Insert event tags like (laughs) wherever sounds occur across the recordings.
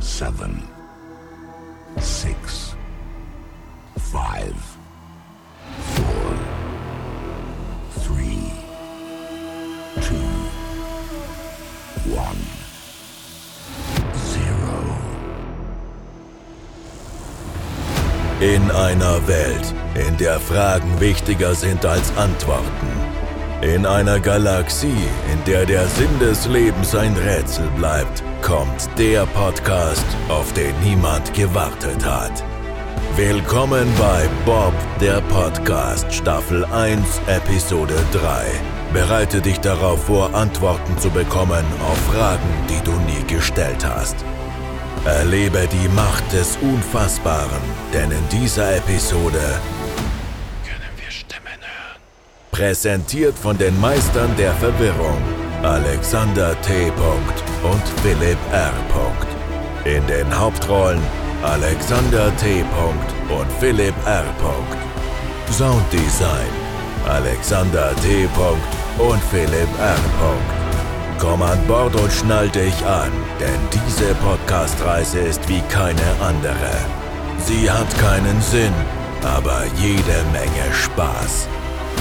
seven, six, five, four, three, two, one, zero. In einer Welt, in der Fragen wichtiger sind als Antworten. In einer Galaxie, in der der Sinn des Lebens ein Rätsel bleibt, kommt der Podcast, auf den niemand gewartet hat. Willkommen bei Bob, der Podcast, Staffel 1, Episode 3. Bereite dich darauf vor, Antworten zu bekommen auf Fragen, die du nie gestellt hast. Erlebe die Macht des Unfassbaren, denn in dieser Episode Präsentiert von den Meistern der Verwirrung, Alexander T. und Philipp R. In den Hauptrollen Alexander T. und Philipp R. Sounddesign Alexander T. und Philipp R. Komm an Bord und schnall dich an, denn diese Podcast-Reise ist wie keine andere. Sie hat keinen Sinn, aber jede Menge Spaß.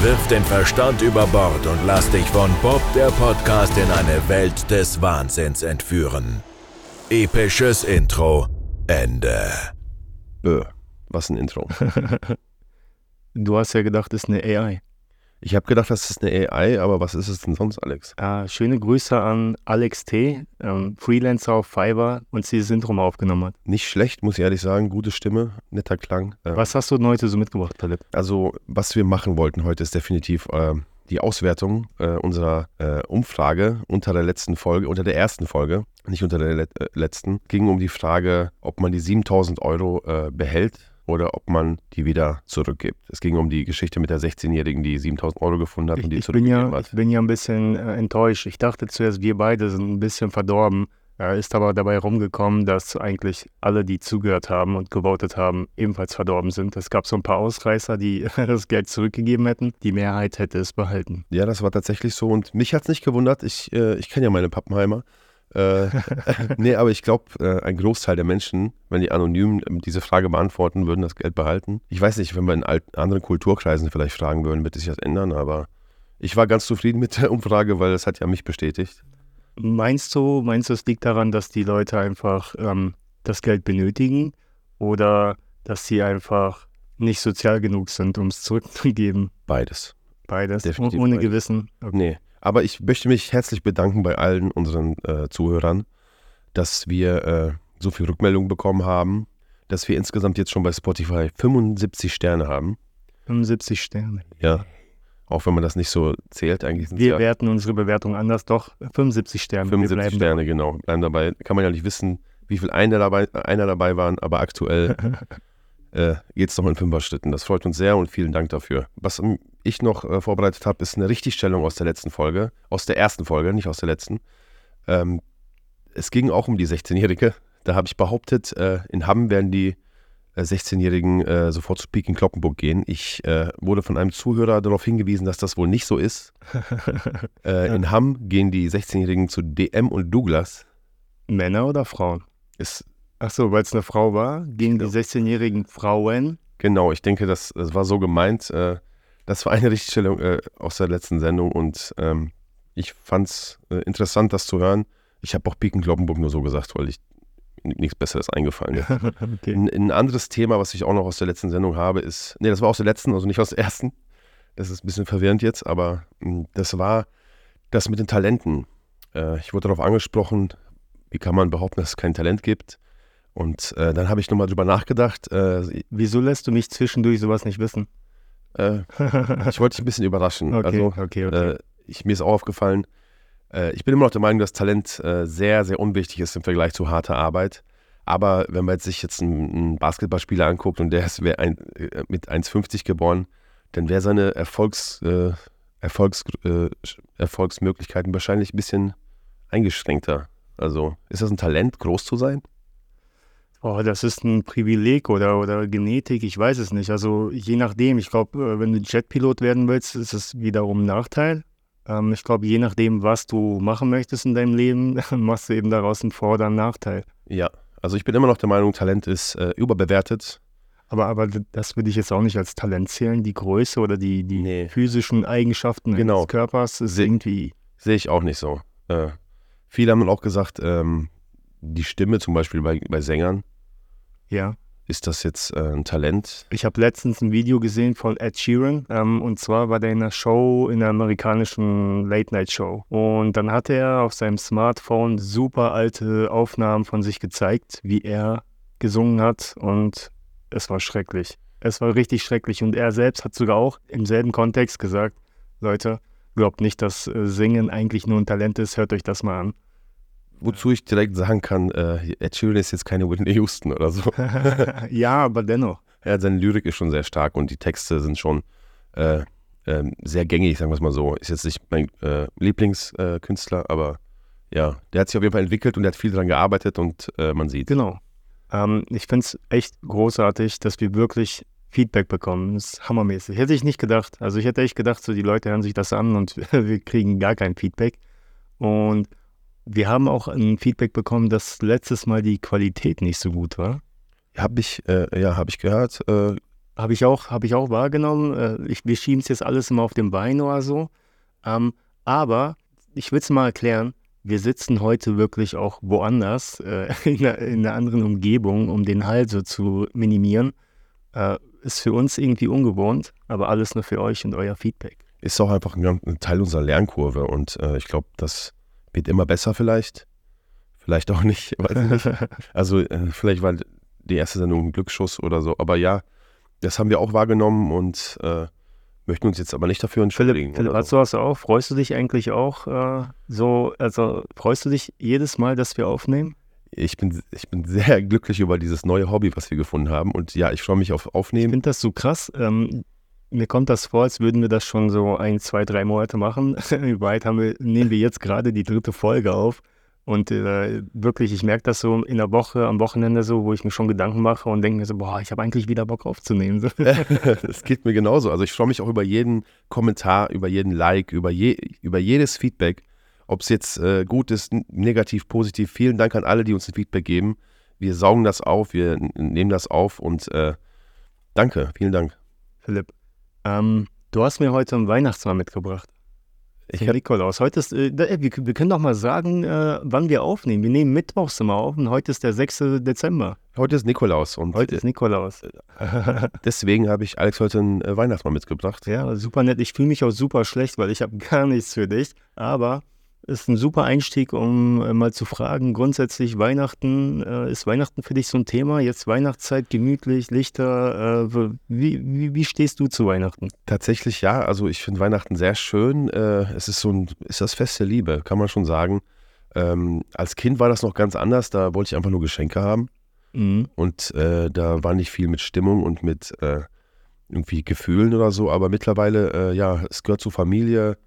Wirf den Verstand über Bord und lass dich von Bob der Podcast in eine Welt des Wahnsinns entführen. Episches Intro. Ende. Bö, was ein Intro. (laughs) Du hast ja gedacht, es ist eine AI. Ich habe gedacht, das ist eine AI, aber was ist es denn sonst, Alex? Äh, schöne Grüße an Alex T., ähm, Freelancer auf Fiverr und sie das Intro aufgenommen hat. Nicht schlecht, muss ich ehrlich sagen. Gute Stimme, netter Klang. Äh, was hast du denn heute so mitgebracht, Philipp? Also, was wir machen wollten heute ist definitiv äh, die Auswertung äh, unserer äh, Umfrage unter der letzten Folge, unter der ersten Folge, nicht unter der let äh, letzten, ging um die Frage, ob man die 7000 Euro behält oder ob man die wieder zurückgibt. Es ging um die Geschichte mit der 16-Jährigen, die 7000 Euro gefunden hat ich, und die ich zurückgegeben bin ja, hat. Ich bin ja ein bisschen äh, enttäuscht. Ich dachte zuerst, wir beide sind ein bisschen verdorben. Äh, ist aber dabei rumgekommen, dass eigentlich alle, die zugehört haben und gewotet haben, ebenfalls verdorben sind. Es gab so ein paar Ausreißer, die (laughs) das Geld zurückgegeben hätten. Die Mehrheit hätte es behalten. Ja, das war tatsächlich so. Und mich hat es nicht gewundert. Ich, äh, ich kenne ja meine Pappenheimer. Äh, (laughs) nee, aber ich glaube, äh, ein Großteil der Menschen, wenn die anonym ähm, diese Frage beantworten, würden das Geld behalten. Ich weiß nicht, wenn wir in anderen Kulturkreisen vielleicht fragen würden, wird sich das ändern, aber ich war ganz zufrieden mit der Umfrage, weil es hat ja mich bestätigt. Meinst du, meinst du, es liegt daran, dass die Leute einfach ähm, das Geld benötigen oder dass sie einfach nicht sozial genug sind, um es zurückzugeben? Beides. Beides, Definitiv ohne beides. Gewissen. Okay. Nee, aber ich möchte mich herzlich bedanken bei allen unseren äh, Zuhörern, dass wir äh, so viel Rückmeldung bekommen haben, dass wir insgesamt jetzt schon bei Spotify 75 Sterne haben. 75 Sterne. Ja. Auch wenn man das nicht so zählt, eigentlich sind Wir ja werten unsere Bewertung anders, doch 75 Sterne. 75 Sterne, genau. Bleiben dabei. Kann man ja nicht wissen, wie viel einer dabei, einer dabei waren, aber aktuell (laughs) äh, geht es noch in Fünfer-Schritten. Das freut uns sehr und vielen Dank dafür. Was ich noch äh, vorbereitet habe, ist eine Richtigstellung aus der letzten Folge, aus der ersten Folge, nicht aus der letzten. Ähm, es ging auch um die 16-Jährige. Da habe ich behauptet, äh, in Hamm werden die 16-Jährigen äh, sofort zu Peking Kloppenburg gehen. Ich äh, wurde von einem Zuhörer darauf hingewiesen, dass das wohl nicht so ist. (laughs) Äh, in Hamm gehen die 16-Jährigen zu DM und Douglas. Männer oder Frauen? Ist Ach so, weil es eine Frau war, gehen die 16-jährigen Frauen. Genau, ich denke, das, das war so gemeint. Äh, das war eine Richtigstellung äh, aus der letzten Sendung und ähm, ich fand es äh, interessant, das zu hören. Ich habe auch Piken Kloppenburg nur so gesagt, weil ich nichts Besseres eingefallen ist. (laughs) okay. Ein, ein anderes Thema, was ich auch noch aus der letzten Sendung habe, ist, nee, das war aus der letzten, also nicht aus der ersten. Das ist ein bisschen verwirrend jetzt, aber mh, das war das mit den Talenten. Äh, ich wurde darauf angesprochen, wie kann man behaupten, dass es kein Talent gibt? Und äh, dann habe ich nochmal drüber nachgedacht. Äh, Wieso lässt du mich zwischendurch sowas nicht wissen? Äh, ich wollte dich ein bisschen überraschen. (laughs) Okay, also, okay, okay. Äh, ich, mir ist auch aufgefallen, äh, ich bin immer noch der Meinung, dass Talent äh, sehr, sehr unwichtig ist im Vergleich zu harter Arbeit. Aber wenn man jetzt sich jetzt einen, einen Basketballspieler anguckt und der ist ein, äh, mit 1,50 geboren, dann wäre seine Erfolgs, äh, Erfolgs, Erfolgsmöglichkeiten wahrscheinlich ein bisschen eingeschränkter. Also ist das ein Talent, groß zu sein? Oh, das ist ein Privileg oder, oder Genetik, ich weiß es nicht. Also je nachdem, ich glaube, wenn du Jetpilot werden willst, ist es wiederum ein Nachteil. Ähm, ich glaube, je nachdem, was du machen möchtest in deinem Leben, (laughs) machst du eben daraus einen Vor- oder einen Nachteil. Ja, Also ich bin immer noch der Meinung, Talent ist äh, überbewertet. Aber, aber das würde ich jetzt auch nicht als Talent zählen. Die Größe oder die, die Nee. physischen Eigenschaften Genau. des Körpers ist Se- irgendwie. Sehe ich auch nicht so. Äh, viele haben auch gesagt, ähm, die Stimme zum Beispiel bei, bei Sängern, Ja. ist das jetzt äh, ein Talent? Ich habe letztens ein Video gesehen von Ed Sheeran ähm, und zwar war der in einer Show, in einer amerikanischen Late-Night-Show. Und dann hat er auf seinem Smartphone super alte Aufnahmen von sich gezeigt, wie er gesungen hat und es war schrecklich. Es war richtig schrecklich und er selbst hat sogar auch im selben Kontext gesagt, Leute, glaubt nicht, dass äh, Singen eigentlich nur ein Talent ist, hört euch das mal an. Wozu ich direkt sagen kann, äh, Ed Sheeran ist jetzt keine Whitney Houston oder so. (laughs) ja, aber dennoch. Ja, seine Lyrik ist schon sehr stark und die Texte sind schon äh, ähm, sehr gängig, sagen wir es mal so. Ist jetzt nicht mein äh, Lieblingskünstler, aber ja, der hat sich auf jeden Fall entwickelt und der hat viel daran gearbeitet und äh, man sieht. Genau. Ähm, ich finde es echt großartig, dass wir wirklich Feedback bekommen. Das ist hammermäßig. Hätte ich nicht gedacht. Also ich hätte echt gedacht, so die Leute hören sich das an und (laughs) wir kriegen gar kein Feedback. Und wir haben auch ein Feedback bekommen, dass letztes Mal die Qualität nicht so gut war. Habe ich, äh, ja, habe ich gehört. Äh, Habe ich auch, habe ich auch wahrgenommen. Äh, Ich, wir schieben es jetzt alles immer auf den Bein oder so. Ähm, aber ich will es mal erklären. Wir sitzen heute wirklich auch woanders, äh, (laughs) in, einer, in einer anderen Umgebung, um den Hall so zu minimieren. Äh, ist für uns irgendwie ungewohnt, aber alles nur für euch und euer Feedback. ist auch einfach ein, ein Teil unserer Lernkurve und äh, ich glaube, das wird immer besser vielleicht. Vielleicht auch nicht, (laughs) weiß ich nicht. (laughs) Also äh, vielleicht war die erste Sendung ein Glücksschuss oder so, aber ja, das haben wir auch wahrgenommen und äh, möchten uns jetzt aber nicht dafür entschuldigen. Philipp, hast so. du das auch? Freust du dich eigentlich auch äh, so, also freust du dich jedes Mal, dass wir aufnehmen? Ich bin, ich bin sehr glücklich über dieses neue Hobby, was wir gefunden haben und ja, ich freue mich auf Ich Aufnehmen. finde das so krass. Ähm, mir kommt das vor, als würden wir das schon so ein, zwei, drei Monate machen. (laughs) Weit haben wir, nehmen wir jetzt gerade die dritte Folge auf. Und äh, wirklich, ich merke das so in der Woche, am Wochenende so, wo ich mir schon Gedanken mache und denke mir so, boah, ich habe eigentlich wieder Bock aufzunehmen. (laughs) Das geht mir genauso. Also ich freue mich auch über jeden Kommentar, über jeden Like, über, je, über jedes Feedback. Ob es jetzt äh, gut ist, negativ, positiv. Vielen Dank an alle, die uns ein Feedback geben. Wir saugen das auf, wir nehmen das auf und äh, danke, vielen Dank. Philipp, ähm, du hast mir heute einen Weihnachtsmann mitgebracht. Ich Den hab, Nikolaus. Heute ist, äh, da- wir, wir können doch mal sagen, äh, wann wir aufnehmen. Wir nehmen mittwochs immer auf und heute ist der 6. Dezember. heute ist Nikolaus und Heute ist Nikolaus. (laughs) deswegen habe ich Alex heute einen äh, Weihnachtsmann mitgebracht. Ja, super nett. Ich fühle mich auch super schlecht, weil ich habe gar nichts für dich. Aber ist ein super Einstieg, um äh, mal zu fragen, grundsätzlich Weihnachten, äh, ist Weihnachten für dich so ein Thema? Jetzt Weihnachtszeit, gemütlich, Lichter. Äh, wie, wie, wie stehst du zu Weihnachten? Tatsächlich ja, also ich finde Weihnachten sehr schön. Es ist so ein, ist das Fest der Liebe, kann man schon sagen. Ähm, als Kind war das noch ganz anders, da wollte ich einfach nur Geschenke haben. Mhm. Und äh, da war nicht viel mit Stimmung und mit äh, irgendwie Gefühlen oder so. Aber mittlerweile, äh, ja, es gehört zur Familie.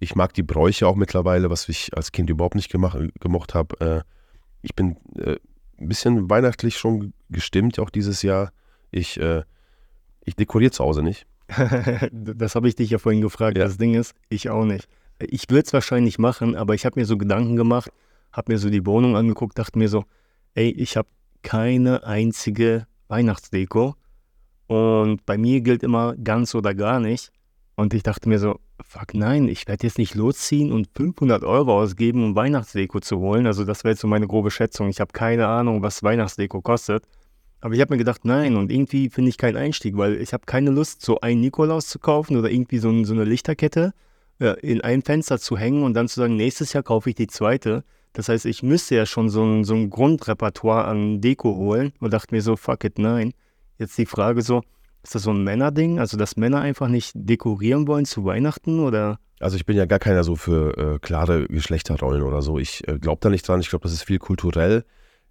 Ich mag die Bräuche auch mittlerweile, was ich als Kind überhaupt nicht gemacht, gemocht habe. Äh, ich bin äh, ein bisschen weihnachtlich schon gestimmt, auch dieses Jahr. Ich, äh, ich dekoriere zu Hause nicht. (laughs) das habe ich dich ja vorhin gefragt. Ja. Das Ding ist, ich auch nicht. Ich würde es wahrscheinlich machen, aber ich habe mir so Gedanken gemacht, habe mir so die Wohnung angeguckt, dachte mir so, ey, ich habe keine einzige Weihnachtsdeko. Und bei mir gilt immer ganz oder gar nicht. Und ich dachte mir so, fuck nein, ich werde jetzt nicht losziehen und 500 Euro ausgeben, um Weihnachtsdeko zu holen. Also das wäre jetzt so meine grobe Schätzung. Ich habe keine Ahnung, was Weihnachtsdeko kostet. Aber ich habe mir gedacht, nein, und irgendwie finde ich keinen Einstieg, weil ich habe keine Lust, so einen Nikolaus zu kaufen oder irgendwie so, so eine Lichterkette äh, in ein Fenster zu hängen und dann zu sagen, nächstes Jahr kaufe ich die zweite. Das heißt, ich müsste ja schon so ein, so ein Grundrepertoire an Deko holen und dachte mir so, fuck it, nein. Jetzt die Frage so, ist das so ein Männerding? Also, dass Männer einfach nicht dekorieren wollen zu Weihnachten oder? Also ich bin ja gar keiner so für äh, klare Geschlechterrollen oder so. Ich äh, glaube da nicht dran. Ich glaube, das ist viel kulturell.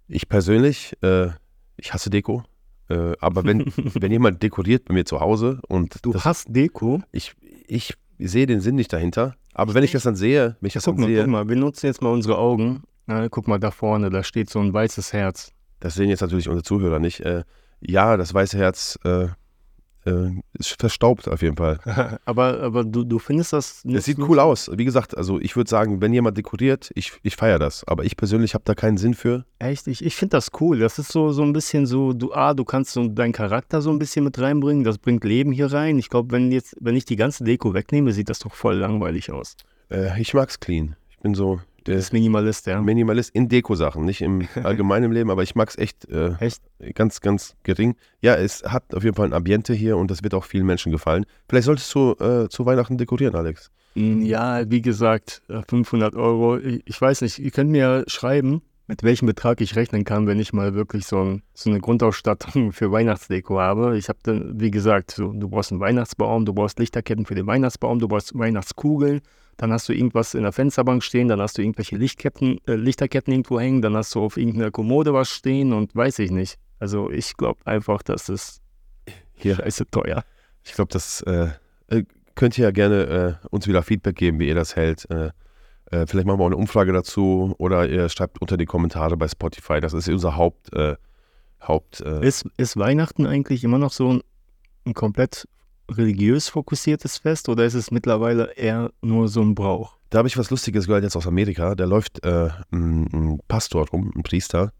Ich persönlich, äh, ich hasse Deko. Äh, aber wenn, (laughs) wenn jemand dekoriert bei mir zu Hause und Du das, hast Deko? ich, ich sehe den Sinn nicht dahinter. Aber wenn ich das dann sehe, wenn ich das Guck dann mal, sehe, guck mal, wir nutzen jetzt mal unsere Augen. Na, guck mal da vorne, da steht so ein weißes Herz. das sehen jetzt natürlich unsere Zuhörer nicht. Äh, ja, das weiße Herz äh, ist verstaubt auf jeden Fall. (laughs) aber aber du, du findest das Es sieht cool aus. Wie gesagt, also ich würde sagen, wenn jemand dekoriert, ich, ich feiere das. Aber ich persönlich habe da keinen Sinn für. Echt, ich, ich finde das cool. Das ist so, so ein bisschen so, du, ah, du kannst so deinen Charakter so ein bisschen mit reinbringen. Das bringt Leben hier rein. Ich glaube, wenn jetzt, wenn ich die ganze Deko wegnehme, sieht das doch voll langweilig aus. Äh, ich mag's clean. Ich bin so der bist Minimalist, ja. Minimalist in Deko-Sachen, nicht im (laughs) allgemeinen Leben, aber ich mag's echt äh, Echt? ganz, ganz gering. Ja, es hat auf jeden Fall ein Ambiente hier und das wird auch vielen Menschen gefallen. Vielleicht solltest du äh, zu Weihnachten dekorieren, Alex. Mm, Ja, wie gesagt, äh, 500 Euro. Ich, weiß nicht, ihr könnt mir schreiben, mit welchem Betrag ich rechnen kann, wenn ich mal wirklich so, ein, so eine Grundausstattung für Weihnachtsdeko habe. Ich habe dann, wie gesagt, so, du brauchst einen Weihnachtsbaum, du brauchst Lichterketten für den Weihnachtsbaum, du brauchst Weihnachtskugeln, dann hast du irgendwas in der Fensterbank stehen, dann hast du irgendwelche Lichtketten, äh, Lichterketten irgendwo hängen, dann hast du auf irgendeiner Kommode was stehen und weiß ich nicht. Also ich glaube einfach, dass es hier scheiße teuer. Ich glaube, das äh, äh, könnt ihr ja gerne äh, uns wieder Feedback geben, wie ihr das hält. Äh, äh, vielleicht machen wir auch eine Umfrage dazu oder ihr schreibt unter die Kommentare bei Spotify. Das ist unser Haupt. Haupt Ist, ist Weihnachten eigentlich immer noch so ein, ein komplett religiös fokussiertes Fest oder ist es mittlerweile eher nur so ein Brauch? Da habe ich was Lustiges gehört jetzt aus Amerika. Da läuft äh, ein, ein Pastor rum, ein Priester,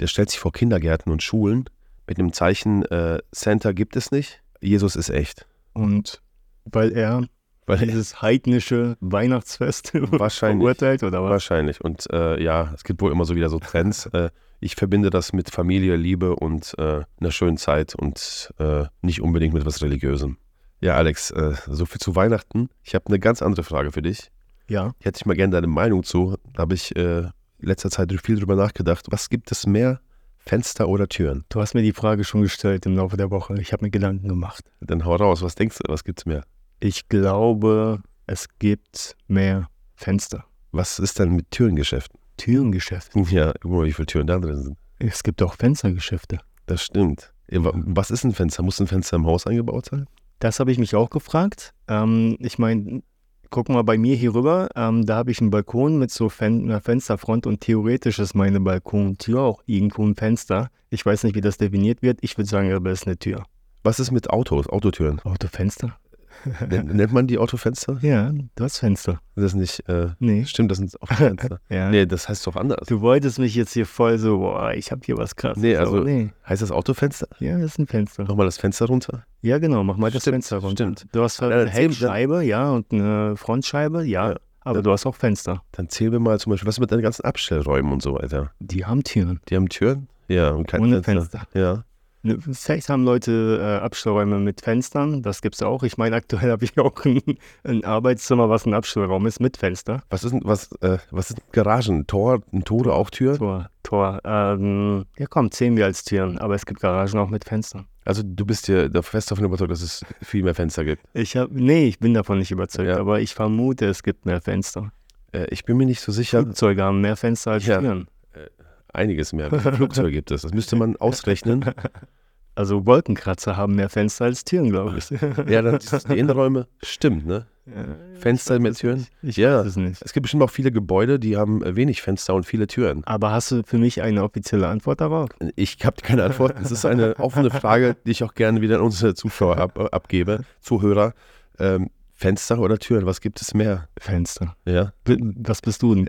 der stellt sich vor Kindergärten und Schulen mit dem Zeichen, äh, Santa gibt es nicht, Jesus ist echt. Und weil er Weil dieses heidnische Weihnachtsfest (laughs) Wahrscheinlich. verurteilt oder was? Wahrscheinlich. Und äh, ja, es gibt wohl immer so wieder so Trends. äh, ich verbinde das mit Familie, Liebe und äh, einer schönen Zeit und äh, nicht unbedingt mit was Religiösem. Ja, Alex, äh, so viel zu Weihnachten. Ich habe eine ganz andere Frage für dich. Ja. Ich hätte ich mal gerne deine Meinung zu. Da habe ich äh, in letzter Zeit viel drüber nachgedacht. Was gibt es mehr, Fenster oder Türen? Du hast mir die Frage schon gestellt im Laufe der Woche. Ich habe mir Gedanken gemacht. Dann hau raus. Was denkst du? Was gibt's mehr? Ich glaube, es gibt mehr Fenster. Was ist denn mit Türengeschäften? Türengeschäfte. Ja, guck mal, wie viele Türen da drin sind. Es gibt auch Fenstergeschäfte. Das stimmt. Was ist ein Fenster? Muss ein Fenster im Haus eingebaut sein? Das habe ich mich auch gefragt. Ähm, ich meine, guck mal bei mir hier rüber. Ähm, da habe ich einen Balkon mit so Fen einer Fensterfront und theoretisch ist meine Balkontür auch irgendwo ein Fenster. Ich weiß nicht, wie das definiert wird. Ich würde sagen, aber es ist eine Tür. Was ist mit Autos, Autotüren? Autofenster? (laughs) Nennt man die Autofenster? Ja, du hast Fenster. Das ist nicht, äh, Nee. stimmt, das sind Autofenster. (laughs) Ja. nee, das heißt doch anders. Du wolltest mich jetzt hier voll so, boah, ich habe hier was krasses. Nee, also- nee. Heißt das Autofenster? Ja, das ist ein Fenster. Nochmal das Fenster runter? Ja, genau, mach mal das Stimmt, Fenster runter. stimmt. Du hast halt Ja, eine Heckscheibe, ja, und eine Frontscheibe, ja, Ja. aber du hast auch Fenster. Dann zählen wir mal zum Beispiel, was ist mit den ganzen Abstellräumen und so weiter? Die haben Türen. Die haben Türen? Ja, und kein Ohne Fenster. Fenster. Ja. Ne, Vielleicht haben Leute äh, Abstellräume mit Fenstern, das gibt's auch. Ich meine, aktuell (laughs) habe ich auch ein, ein Arbeitszimmer, was ein Abstellraum ist mit Fenster. Was ist was, äh, was ist Garagen? Tor, ein Tore auch Tür? Tor, Tor. Ähm, ja, komm, zählen wir als Türen, aber es gibt Garagen auch mit Fenstern. Also du bist dir da fest davon überzeugt, dass es viel mehr Fenster gibt. Ich habe, nee, ich bin davon nicht überzeugt, Ja. aber ich vermute, es gibt mehr Fenster. Äh, ich bin mir nicht so sicher. Flugzeuge haben mehr Fenster als Ja. Türen. Einiges mehr. Flugzeuge gibt es? Das müsste man (laughs) ausrechnen. Also Wolkenkratzer haben mehr Fenster als Türen, glaube ich. Ja, dann die Innenräume. Stimmt, ne? Fenster mit Türen? Ich Ja. weiß es nicht. Es gibt bestimmt auch viele Gebäude, die haben äh, wenig Fenster und viele Türen. Aber hast du für mich eine offizielle Antwort darauf? Ich habe keine Antwort. Es ist eine offene Frage, die ich auch gerne wieder an unsere Zuschauer ab, abgebe, Zuhörer. Ähm, Fenster oder Türen, was gibt es mehr? Fenster. Ja, Was bist du denn?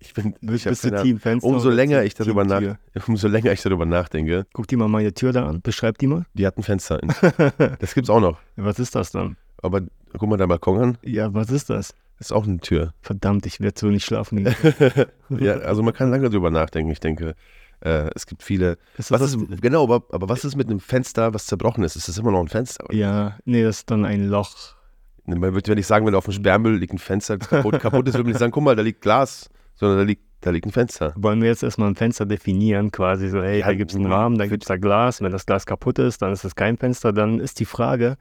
Ich bin, ich Bist, du Team Fenster? Umso länger ich darüber nach, umso länger ich darüber nachdenke, Guck dir mal meine Tür da an. Beschreib die mal. die hat ein Fenster. In. (laughs) Das gibt's auch noch. Was ist das dann? Aber guck mal deinen Balkon an, Ja, was ist das? das ist auch eine Tür. Verdammt, ich werde so nicht schlafen gehen. (laughs) Ja, also man kann lange darüber nachdenken. Ich denke, äh, es gibt viele. Ist Was ist, genau, aber, aber was ist mit einem Fenster, was zerbrochen ist? Ist das immer noch ein Fenster? ja, nee, das ist dann ein Loch. Man würde ja nicht sagen, wenn auf dem Sperrmüll liegt ein Fenster das kaputt, kaputt ist, würde man nicht sagen, guck mal, da liegt Glas, sondern da liegt, da liegt ein Fenster. Wollen wir jetzt erstmal ein Fenster definieren, quasi so, hey, Ja, da gibt es einen mhm. Rahmen, da gibt es da Glas. Wenn das Glas kaputt ist, dann ist es kein Fenster. Dann ist die Frage,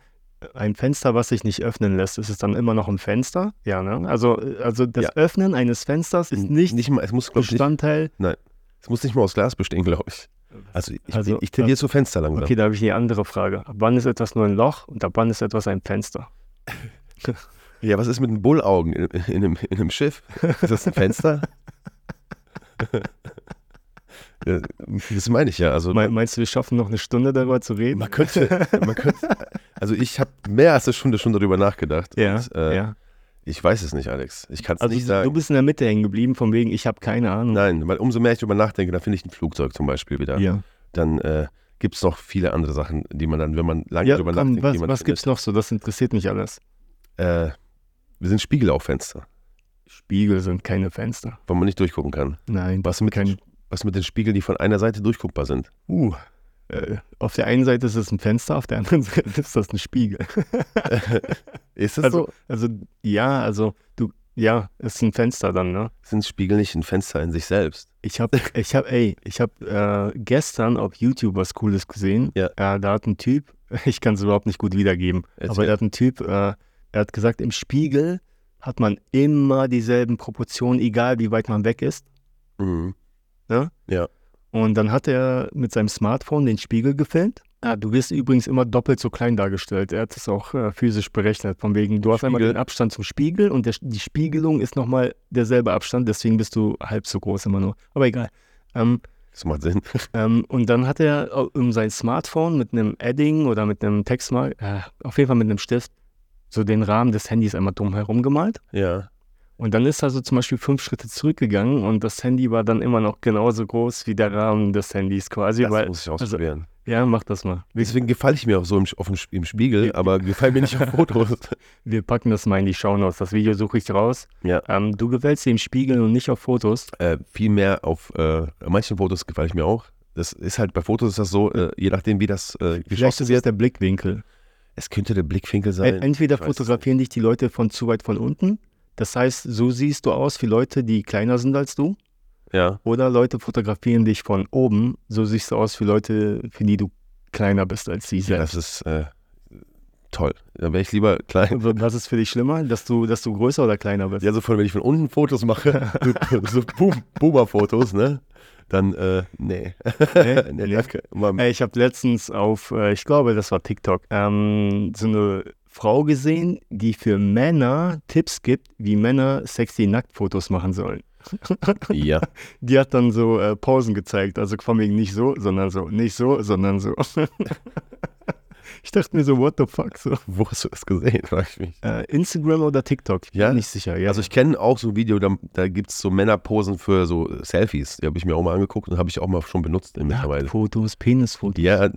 ein Fenster, was sich nicht öffnen lässt, ist es dann immer noch ein Fenster? Ja, ne? Also, also das Ja. Öffnen eines Fensters ist nicht, nicht mal, es muss, ich, nicht, Bestandteil. es muss nicht mal aus Glas bestehen, glaube ich. Also ich, Also, ich, ich tendiere zu Fenster langsam. Okay, da habe ich eine andere Frage. Ab wann ist etwas nur ein Loch und ab wann ist etwas ein Fenster? (laughs) Ja, was ist mit den Bullaugen in, in, einem, in einem Schiff? Ist das ein Fenster? Ja, das meine ich ja. Also Me- Meinst du, wir schaffen noch eine Stunde darüber zu reden? man könnte, man könnte Also ich habe mehr als eine Stunde schon darüber nachgedacht. Ja, Und, äh, ja. Ich weiß es nicht, Alex. Ich kann es Also nicht du sagen. bist in der Mitte hängen geblieben, von wegen, ich habe keine Ahnung. Nein, weil umso mehr ich darüber nachdenke, dann finde ich ein Flugzeug zum Beispiel wieder. Ja, Dann äh, gibt es noch viele andere Sachen, die man dann, wenn man lange ja darüber komm, nachdenkt, was, was findet. gibt's noch so? Das interessiert mich alles. Äh, wir sind Spiegelaufenster, Spiegel sind keine Fenster. wo man nicht durchgucken kann. Nein, Was mit, kein. was mit den Spiegeln, die von einer Seite durchguckbar sind? Uh, äh, auf der einen Seite ist es ein Fenster, auf der anderen (laughs) Seite ist das ein Spiegel. (laughs) Ist es Also, so? also ja, also du, ja, ist ein Fenster dann, ne? Sind Spiegel nicht ein Fenster in sich selbst? Ich habe, ich habe, ey, ich habe äh, gestern auf YouTube was Cooles gesehen. Ja. Äh, da hat ein Typ, (laughs) ich kann es überhaupt nicht gut wiedergeben, Erzähl. aber da hat ein Typ, äh, er hat gesagt, im Spiegel hat man immer dieselben Proportionen, egal wie weit man weg ist. Mhm. Ne? Ja. Und dann hat er mit seinem Smartphone den Spiegel gefilmt. Ah, du wirst übrigens immer doppelt so klein dargestellt. Er hat es auch äh, physisch berechnet. Von wegen, du hast einmal den Abstand zum Spiegel und der, die Spiegelung ist nochmal derselbe Abstand, deswegen bist du halb so groß immer nur. Aber egal. Ähm, Das macht Sinn. (laughs) ähm, und dann hat er au- um sein Smartphone mit einem Edding oder mit einem Textmark, äh, auf jeden Fall mit einem Stift, so den Rahmen des Handys einmal drum herum gemalt. Ja. Und dann ist er so zum Beispiel fünf Schritte zurückgegangen und das Handy war dann immer noch genauso groß wie der Rahmen des Handys quasi. Das weil, muss ich ausprobieren. ja, mach das mal. Deswegen gefalle ich mir auch so im, auf dem, im Spiegel, aber gefalle mir nicht auf Fotos. (laughs) wir packen das mal in die Shownotes. Das Video suche ich raus. Ja. Ähm, du gefällst dir im Spiegel und nicht auf Fotos. Äh, viel mehr auf äh, manchen Fotos gefalle ich mir auch. Das ist halt bei Fotos ist das so, äh, je nachdem wie das äh, Vielleicht geschossen ist es wird. der Blickwinkel. Es könnte der Blickwinkel sein. En- Entweder fotografieren dich die Leute von zu weit von unten. Das heißt, so siehst du aus wie Leute, die kleiner sind als du. Ja, Oder Leute fotografieren dich von oben. So siehst du aus wie Leute, für die du kleiner bist als sie das selbst. ist äh, toll. Da wäre ich lieber klein. Was ist für dich schlimmer, dass du, dass du größer oder kleiner bist? Ja, so von, wenn ich von unten Fotos mache, (laughs) so, so Boom- Boomer-Fotos, ne? Dann, äh, nee. Nee? (laughs) nee, Nee. Mal, Ey, ich habe letztens auf, äh, ich glaube, das war TikTok, ähm, so eine Frau gesehen, die für Männer Tipps gibt, wie Männer sexy Nacktfotos machen sollen. (laughs) ja. Die hat dann so äh, Pausen gezeigt, also von wegen nicht so, sondern so, nicht so, sondern so. (laughs) ich dachte mir so, what the fuck, so. Wo hast du das gesehen, frag ich mich. Äh, Instagram oder TikTok? Ich bin Ja? nicht sicher, ja. Also ich kenne auch so ein Video, da, da gibt es so Männerposen für so Selfies. Die habe ich mir auch mal angeguckt und habe ich auch mal schon benutzt mittlerweile. Fotos, Penisfotos. Ja,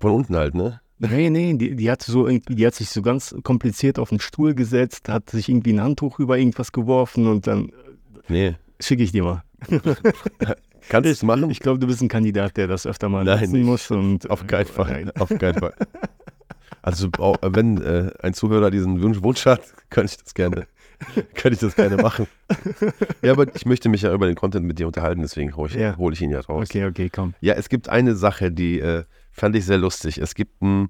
von unten halt, ne? Nee, nee, die, die hat so die hat sich so ganz kompliziert auf den Stuhl gesetzt, hat sich irgendwie ein Handtuch über irgendwas geworfen und dann Nee. schicke ich dir mal. (laughs) Kannst du es machen? Ich glaube, du bist ein Kandidat, der das öfter mal Nein, nutzen muss. Und, Auf keinen Fall. Nein. Auf keinen Fall. (laughs) Also wenn äh, ein Zuhörer diesen Wunsch, Wunsch hat, kann ich das gerne, (laughs) kann ich das gerne machen. Ja, aber ich möchte mich ja über den Content mit dir unterhalten, deswegen hole ich, Ja. hol ich ihn ja raus. Okay, okay, komm. Ja, es gibt eine Sache, die äh, fand ich sehr lustig. Es gibt einen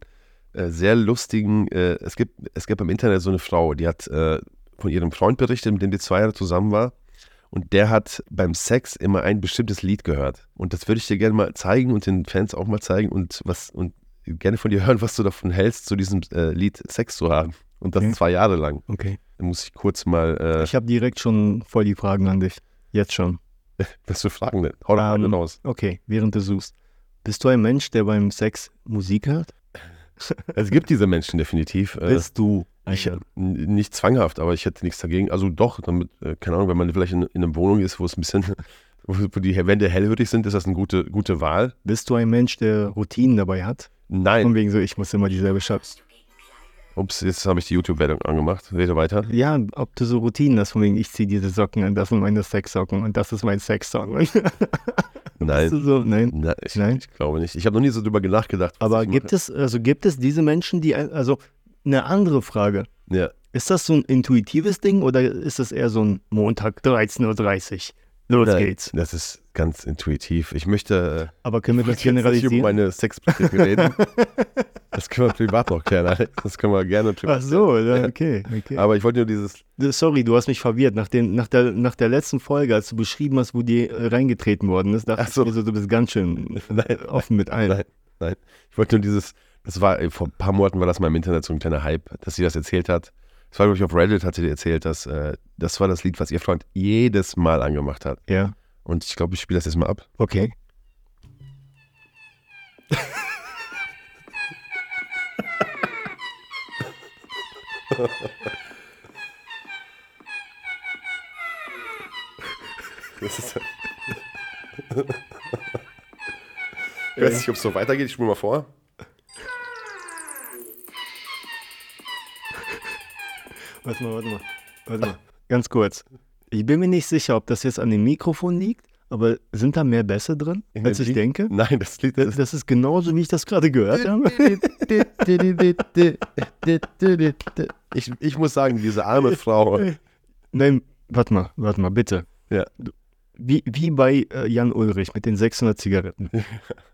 äh, sehr lustigen, äh, es gibt, es gibt im Internet so eine Frau, die hat äh, von ihrem Freund berichtet, mit dem die zwei Jahre zusammen war. Und der hat beim Sex immer ein bestimmtes Lied gehört. Und das würde ich dir gerne mal zeigen und den Fans auch mal zeigen und was und gerne von dir (laughs) hören, was du davon hältst, zu diesem äh, Lied Sex zu haben. Und das Okay. zwei Jahre lang. Okay. Da muss ich kurz mal, äh, Ich habe direkt schon voll die Fragen an dich. Jetzt schon. (laughs) was für Fragen denn? Hau doch Ähm, eine raus. Okay, während du suchst. Bist du ein Mensch, der beim Sex Musik hört? (laughs) Es gibt diese Menschen definitiv. Äh, Bist du? Ich, nicht zwanghaft, aber ich hätte nichts dagegen. Also doch, damit, äh, keine Ahnung, wenn man vielleicht in, in einer Wohnung ist, wo es ein bisschen, (laughs) wo wo die Wände hellhörig sind, ist das eine gute, gute Wahl. Bist du ein Mensch, der Routinen dabei hat? Nein. Von wegen so, ich muss immer dieselbe Schatz. Ups, jetzt habe ich die YouTube-Werbung angemacht. Rede weiter. Ja, ob du so Routinen hast, von wegen, ich ziehe diese Socken an, das sind meine Sexsocken und das ist mein Sexsong. (laughs) Nein. so? Nein. Na, ich, Nein? ich glaube nicht. Ich habe noch nie so drüber nachgedacht. Aber gibt es, also gibt es diese Menschen, die, also eine andere Frage. Ja. Ist das so ein intuitives Ding oder ist das eher so ein Montag 13.30 Uhr? Los Nein, geht's. Das ist ganz intuitiv. Ich möchte Aber können wir äh, das jetzt nicht über generalisieren? meine Sexpraktiken reden. (laughs) das können wir privat noch klären. Das können wir gerne privat Ach so, okay. okay. Aber ich wollte nur dieses Sorry, du hast mich verwirrt. Nach, den, nach, der, nach der letzten Folge, als du beschrieben hast, wo dir äh, reingetreten worden ist, dachte Ach so. ich mir so, du bist ganz schön (laughs) Nein, offen mit allen. Nein, nein. Ich wollte nur dieses, das war, äh, vor ein paar Monaten war das mal im Internet so ein kleiner Hype, dass sie das erzählt hat. Das war, glaube ich, auf Reddit hat sie dir erzählt, dass äh, das war das Lied, was ihr Freund jedes Mal angemacht hat. Ja, Und ich glaube, ich spiele das jetzt mal ab. okay. Das ist (laughs) ich weiß nicht, ob es so weitergeht. Ich spule mal vor. Warte mal, warte mal. Warte mal. Ganz kurz. Ich bin mir nicht sicher, ob das jetzt an dem Mikrofon liegt, aber sind da mehr Bässe drin, In als ich Lied? denke? Nein, das Lied Das, ist. das ist genauso, wie ich das gerade gehört habe. Ich, ich muss sagen, diese arme Frau. Nein, warte mal, warte mal, bitte. Ja. Wie, wie bei äh, Jan Ulrich mit den 600 Zigaretten.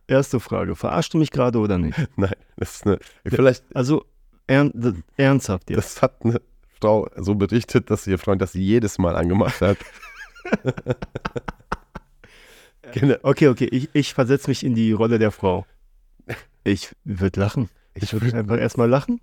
Erste Frage, verarschst du mich gerade oder nicht? Nein, das ist eine. Vielleicht, Also, ern, ernsthaft jetzt. das hat eine Frau so berichtet, dass ihr Freund das jedes Mal angemacht hat. (laughs) Genau. Okay, okay, ich, ich versetze mich in die Rolle der Frau. Ich würde lachen. Ich würde einfach erstmal lachen.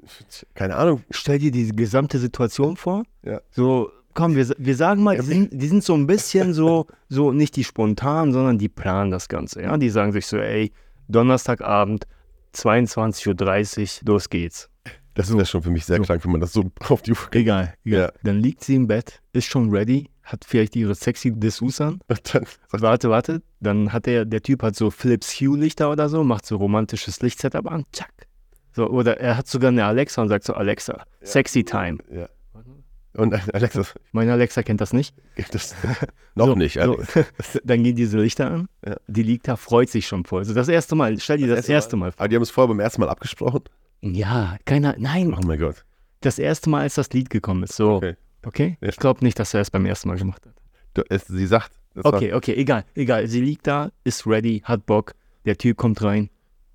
Keine Ahnung. Stell dir die gesamte Situation vor. Ja. So, komm, wir, wir sagen mal, die sind, die sind so ein bisschen so, so nicht die spontan, sondern die planen das Ganze. Ja, die sagen sich so, ey, Donnerstagabend, 22.30 Uhr, los geht's. Das wäre schon für mich sehr So. krank, wenn man das so (laughs) auf die Uhr Egal, egal. Ja. Dann liegt sie im Bett, ist schon ready, hat vielleicht ihre sexy Dessous an. (laughs) Warte, warte. Dann hat der, der Typ hat so Philips Hue Lichter oder so, macht so romantisches Lichtsetup an, zack. So, oder er hat sogar eine Alexa und sagt so, Alexa, sexy time. ja. Und Alexa, Meine Alexa kennt das nicht. das (laughs) noch So, nicht. so. Dann gehen diese Lichter an. Ja. Die liegt da, freut sich schon voll. Also das erste Mal, stell dir das, erste Mal. vor. Aber die haben es vorher beim ersten Mal abgesprochen. Ja, keiner, nein, Oh mein Gott. das erste Mal, als das Lied gekommen ist. So, Okay. okay? Ja. Ich glaube nicht, dass er es beim ersten Mal gemacht hat. Du, es, sie sagt, Okay, okay, egal, egal. Sie liegt da, ist ready, hat Bock. Der Typ kommt rein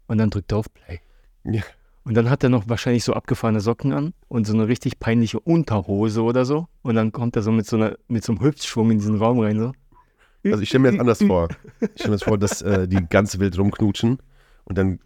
und dann drückt er auf Play. Ja. Und dann hat er noch wahrscheinlich so abgefahrene Socken an und so eine richtig peinliche Unterhose oder so. Und dann kommt er so mit so, einer, mit so einem Hüftschwung in diesen Raum rein. So. Also ich stelle mir das anders vor. Ich stelle mir das vor, dass äh, die ganz wild rumknutschen und dann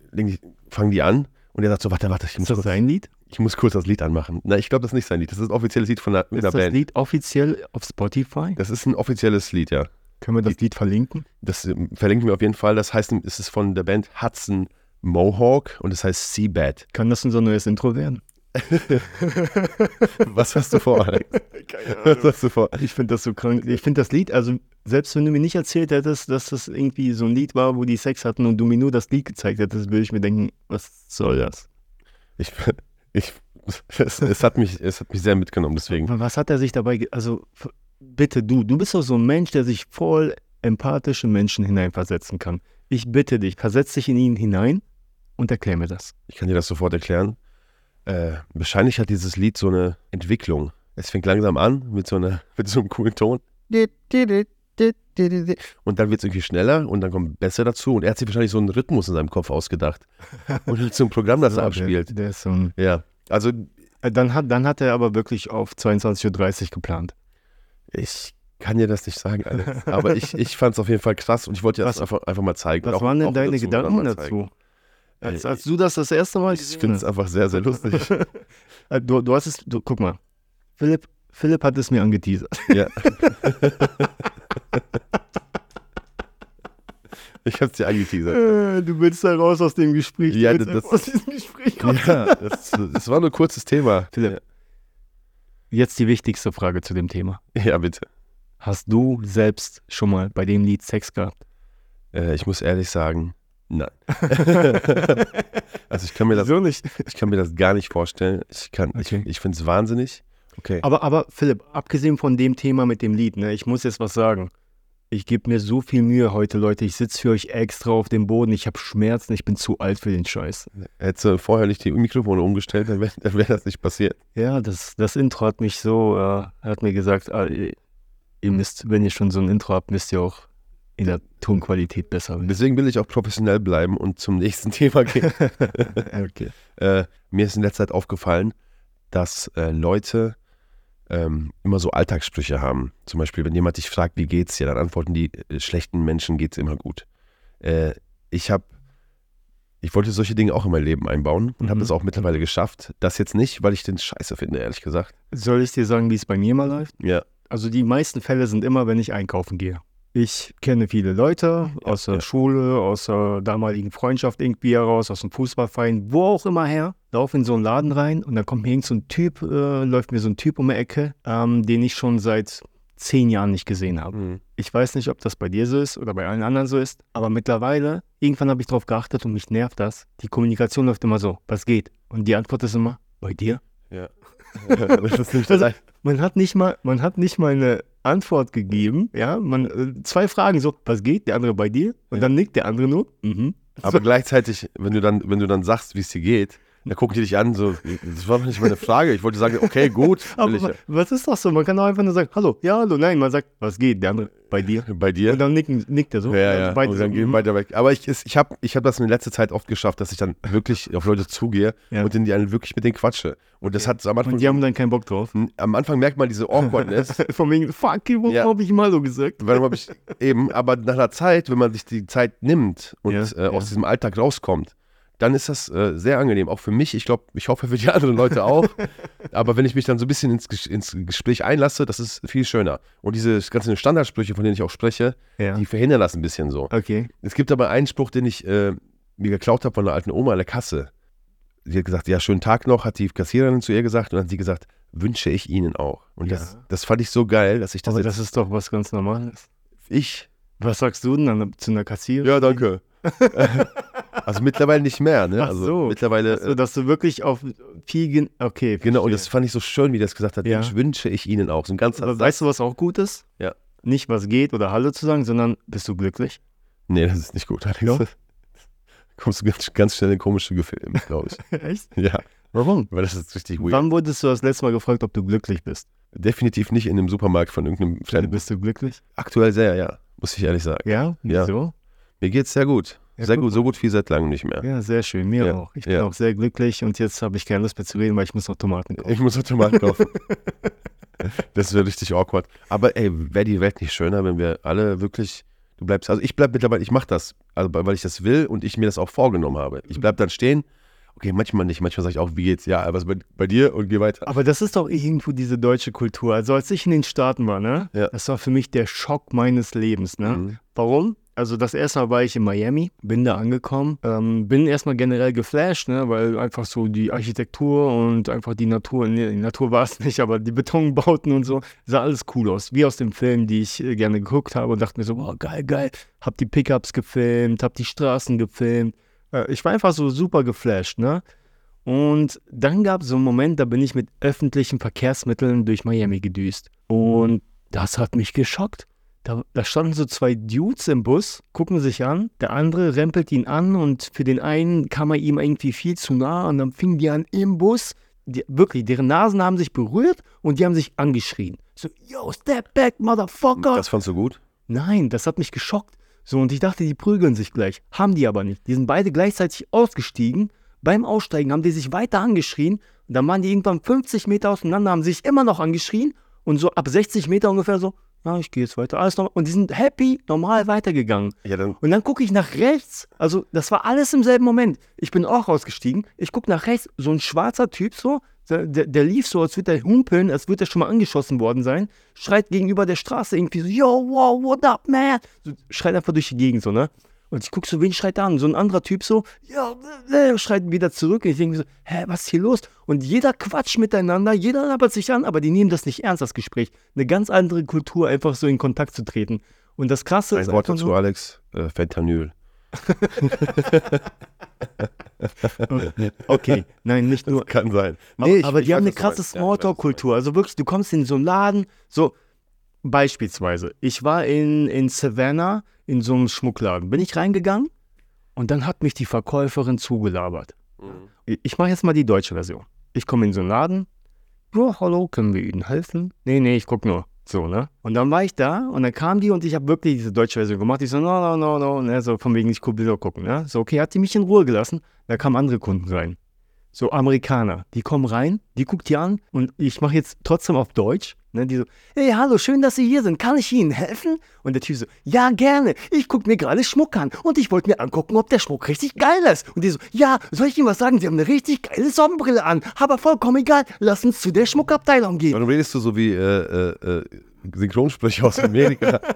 fangen die an und er sagt so, warte, warte, ich muss, Ist das kurz, sein Lied? ich muss kurz das Lied anmachen. Na, ich glaube, das ist nicht sein Lied. Das ist ein offizielles Lied von einer, Ist einer das Band. Lied offiziell auf Spotify? Das ist ein offizielles Lied, ja. Können wir das Lied verlinken? Das ähm, verlinken wir auf jeden Fall. Das heißt, es ist von der Band Hudson Mohawk und es heißt Seabed. Kann das unser neues Intro werden? (laughs) Was hast du vor, Alex? (laughs) Was hast du vor? Ich finde das so krank. Ich finde das Lied, also selbst wenn du mir nicht erzählt hättest, dass das irgendwie so ein Lied war, wo die Sex hatten und du mir nur das Lied gezeigt hättest, würde ich mir denken, was soll das? Ich, ich, es, es, hat mich, es hat mich sehr mitgenommen, deswegen. Was hat er sich dabei, also bitte du, du bist doch so ein Mensch, der sich voll empathisch in Menschen hineinversetzen kann. Ich bitte dich, versetz dich in ihn hinein und erklär mir das. Ich kann dir das sofort erklären. Äh, wahrscheinlich hat dieses Lied so eine Entwicklung. Es fängt langsam an mit so, einer, (laughs) mit so einem coolen Ton. Und dann wird es irgendwie schneller und dann kommen Bässe dazu. Und er hat sich wahrscheinlich so einen Rhythmus in seinem Kopf ausgedacht. Und (laughs) hat so ein Programm, das er abspielt. Der, der ist so ein, Ja, also Äh, dann, hat, dann hat er aber wirklich auf 22.30 Uhr geplant. ich kann dir das nicht sagen, Alex. Aber ich, ich fand es auf jeden Fall krass und ich wollte dir das Was- einfach, einfach mal zeigen. Was Auch- waren denn deine dazu Gedanken dazu? Als, Äh, als du das das erste Mal Ich finde es einfach sehr, sehr lustig. (laughs) Äh, Du, du hast es, du, guck mal, Philipp, Philipp hat es mir angeteasert. (laughs) ja. (laughs) ich habe es dir angeteasert. Äh, Du willst da raus aus dem Gespräch. Ja, das- aus diesem Gespräch raus. Ja, das, das war nur ein kurzes Thema. Philipp, jetzt die wichtigste Frage zu dem Thema. Ja, bitte. Hast du selbst schon mal bei dem Lied Sex gehabt? Äh, ich muss ehrlich sagen, nein. (laughs) also ich kann mir das, Wieso nicht? ich kann mir das gar nicht vorstellen. Ich kann, Okay. ich, ich finde es wahnsinnig. Okay. Aber, aber Philipp, abgesehen von dem Thema mit dem Lied, ne, ich muss jetzt was sagen. Ich gebe mir so viel Mühe heute, Leute. Ich sitze für euch extra auf dem Boden. Ich habe Schmerzen. Ich bin zu alt für den Scheiß. Hättest du vorher nicht die Mikrofone umgestellt, dann wäre wär das nicht passiert. Ja, das, das Intro hat mich so, äh, hat mir gesagt, ah, ihr müsst, wenn ihr schon so ein Intro habt, müsst ihr auch in der Tonqualität besser. Deswegen will ich auch professionell bleiben und zum nächsten (laughs) Thema gehen. (laughs) okay. äh, mir ist in letzter Zeit aufgefallen, dass äh, Leute ähm, immer so Alltagssprüche haben. Zum Beispiel, wenn jemand dich fragt, wie geht's dir, dann antworten die, äh, schlechten Menschen geht's immer gut. Äh, ich habe, ich wollte solche Dinge auch in mein Leben einbauen und habe Mhm. es auch mittlerweile geschafft. Das jetzt nicht, weil ich den Scheiße finde, ehrlich gesagt. Soll ich dir sagen, wie es bei mir mal läuft? Ja, Also die meisten Fälle sind immer, wenn ich einkaufen gehe. Ich kenne viele Leute aus der ja. Schule, aus der damaligen Freundschaft irgendwie heraus, aus dem Fußballverein, wo auch immer her. laufe in so einen Laden rein und dann kommt mir irgend so ein Typ, äh, läuft mir so ein Typ um die Ecke, ähm, den ich schon seit zehn Jahren nicht gesehen habe. Mhm. Ich weiß nicht, ob das bei dir so ist oder bei allen anderen so ist, aber mittlerweile, irgendwann habe ich darauf geachtet und mich nervt das. Die Kommunikation läuft immer so, was geht? Und die Antwort ist immer, bei dir? Ja. (laughs) das ist nicht Also, man hat nicht mal, man hat nicht mal eine Antwort gegeben, ja, man, äh, zwei Fragen so, was geht? Der andere bei dir? Und dann nickt der andere nur, mhm. Aber gleichzeitig, wenn du dann, wenn du dann sagst, wie es dir geht, dann gucken die dich an, so, das war nicht meine Frage. Ich wollte sagen, okay, gut, Aber ich, wa- was ist das so? Man kann doch einfach nur sagen, hallo, ja, hallo, nein, man sagt, was geht? Der andere, bei dir? bei dir. Und dann nicken, nickt er so. Ja, Also ja. beide Und dann so, gehen beide weg. Aber ich, ich habe ich hab das in letzter Zeit oft geschafft, dass ich dann wirklich auf Leute zugehe Ja. und in die einen wirklich mit denen quatsche. Und das hat am Anfang, Und die haben dann keinen Bock drauf. am Anfang merkt man diese Awkwardness. (laughs) Von wegen, fuck you, warum Ja. habe ich mal so gesagt? Warum habe ich eben, aber nach einer Zeit, wenn man sich die Zeit nimmt und Ja, äh, aus diesem Alltag rauskommt, dann ist das äh, sehr angenehm. Auch für mich, ich glaube, ich hoffe für die (laughs) anderen Leute auch. aber wenn ich mich dann so ein bisschen ins, Ges- ins Gespräch einlasse, das ist viel schöner. Und diese ganzen Standardsprüche, von denen ich auch spreche, Ja. die verhindern das ein bisschen so. Okay. Es gibt aber einen Spruch, den ich äh, mir geklaut habe von einer alten Oma an der Kasse. Sie hat gesagt, ja, schönen Tag noch, hat die Kassiererin zu ihr gesagt und dann hat sie gesagt, wünsche ich Ihnen auch. Und das, Ja. das fand ich so geil, dass ich das, Aber das ist doch was ganz Normales. ich Was sagst du denn dann zu einer Kassiererin? Ja, danke. (laughs) also mittlerweile nicht mehr, ne? Ach Also so. mittlerweile. So, dass du wirklich auf viel. Okay. äh, genau, und das verstehe. fand ich so schön, wie das gesagt hat. Ja. Das wünsche ich Ihnen auch. So ein ganz Aber weißt du, was auch gut ist? Ja. Nicht, was geht oder Hallo zu sagen, sondern bist du glücklich? Nee, das ist nicht gut, Alex. Ja? (laughs) Kommst du ganz, ganz schnell in komische Gefühle, glaube ich. (laughs) Echt? ja, Warum? weil das ist richtig weird. Wann wurdest du das letzte Mal gefragt, ob du glücklich bist? Definitiv nicht in einem Supermarkt von irgendeinem Fremden. Bist du glücklich? Aktuell sehr, ja, muss ich ehrlich sagen. Ja? Ja. Mir geht's sehr gut. Ja, sehr guck gut, so gut wie seit langem nicht mehr. Ja, sehr schön. Mir Ja, auch. Ich bin ja. auch sehr glücklich und jetzt habe ich keine Lust mehr zu reden, weil ich muss noch Tomaten kaufen. Ich muss heute mal kaufen. (laughs) das wäre richtig awkward. Aber ey, wäre die Welt nicht schöner, wenn wir alle wirklich, du bleibst, also ich bleib mittlerweile, ich mache das, also weil ich das will und ich mir das auch vorgenommen habe. Ich bleib dann stehen, okay, manchmal nicht, manchmal sage ich auch, wie geht's? Ja, was bei, bei dir und geh weiter. Aber das ist doch irgendwo diese deutsche Kultur. Also als ich in den Staaten war, ne, Ja. das war für mich der Schock meines Lebens, ne. Mhm. Warum? Also das erste Mal war ich in Miami, bin da angekommen, ähm, bin erstmal generell geflasht, ne, weil einfach so die Architektur und einfach die Natur, nee, die Natur war es nicht, aber die Betonbauten und so, sah alles cool aus, wie aus dem Film, die ich äh, gerne geguckt habe und dachte mir so, wow, geil, geil, hab die Pickups gefilmt, hab die Straßen gefilmt, äh, ich war einfach so super geflasht, ne. Und dann gab es so einen Moment, da bin ich mit öffentlichen Verkehrsmitteln durch Miami gedüst. Und das hat mich geschockt. Da, da standen so zwei Dudes im Bus, gucken sich an, der andere rempelt ihn an und für den einen kam er ihm irgendwie viel zu nah und dann fingen die an im Bus, die, wirklich, deren Nasen haben sich berührt und die haben sich angeschrien. So, yo, step back, motherfucker. Das fandst du gut? Nein, das hat mich geschockt. So, und ich dachte, die prügeln sich gleich. Haben die aber nicht. Die sind beide gleichzeitig ausgestiegen. Beim Aussteigen haben die sich weiter angeschrien. Und dann waren die irgendwann 50 Meter auseinander, haben sich immer noch angeschrien. Und so ab 60 Meter ungefähr so, ja, ich gehe jetzt weiter. Alles normal. Und die sind happy, normal weitergegangen. Ja, dann, Und dann gucke ich nach rechts. Also, das war alles im selben Moment. Ich bin auch ausgestiegen. Ich gucke nach rechts. So ein schwarzer Typ so. Der, der, der lief so, als würde er humpeln, als würde er schon mal angeschossen worden sein. Schreit gegenüber der Straße irgendwie so, yo, wow, what up, man? So, schreit einfach durch die Gegend so, ne? Und ich gucke so, wen schreit er an? So ein anderer Typ so, ja, äh, schreit wieder zurück. Und ich denke mir so, hä, was ist hier los? Und jeder quatscht miteinander, jeder labert sich an, aber die nehmen das nicht ernst, das Gespräch. Eine ganz andere Kultur, einfach so in Kontakt zu treten. Und das Krasse ein ist Wort einfach dazu, nur, Alex. Äh, Fentanyl. (laughs) Okay, nein, nicht nur. Kann sein. aber ich- aber ich die haben eine krasse Smalltalk-Kultur. Also wirklich, du kommst in so einen Laden, so beispielsweise, ich war in, in Savannah in so einem Schmuckladen. Bin ich reingegangen und dann hat mich die Verkäuferin zugelabert. Mhm. Ich- mache jetzt mal die deutsche Version. Ich komme in so einen Laden. Ja, hallo, können wir Ihnen helfen? Nee, nee, ich guck nur. So, ne? Und dann war ich da und dann kam die und ich habe wirklich diese deutsche Version gemacht. Ich so, no, no, no, no, ne? So von wegen, ich gucke Bilder gucken, ne? So, okay, hat die mich in Ruhe gelassen. Da kamen andere Kunden rein. So Amerikaner, die kommen rein, die guckt die an und ich mache jetzt trotzdem auf Deutsch. Ne, die so, hey, hallo, schön, dass Sie hier sind. Kann ich Ihnen helfen? Und der Typ so, ja, gerne. Ich gucke mir gerade Schmuck an und ich wollte mir angucken, ob der Schmuck richtig geil ist. Und die so, ja, soll ich Ihnen was sagen? Sie haben eine richtig geile Sonnenbrille an. Aber vollkommen egal. Lass uns zu der Schmuckabteilung gehen. Warum redest du so wie äh, äh, äh, Synchronsprecher aus Amerika? (laughs)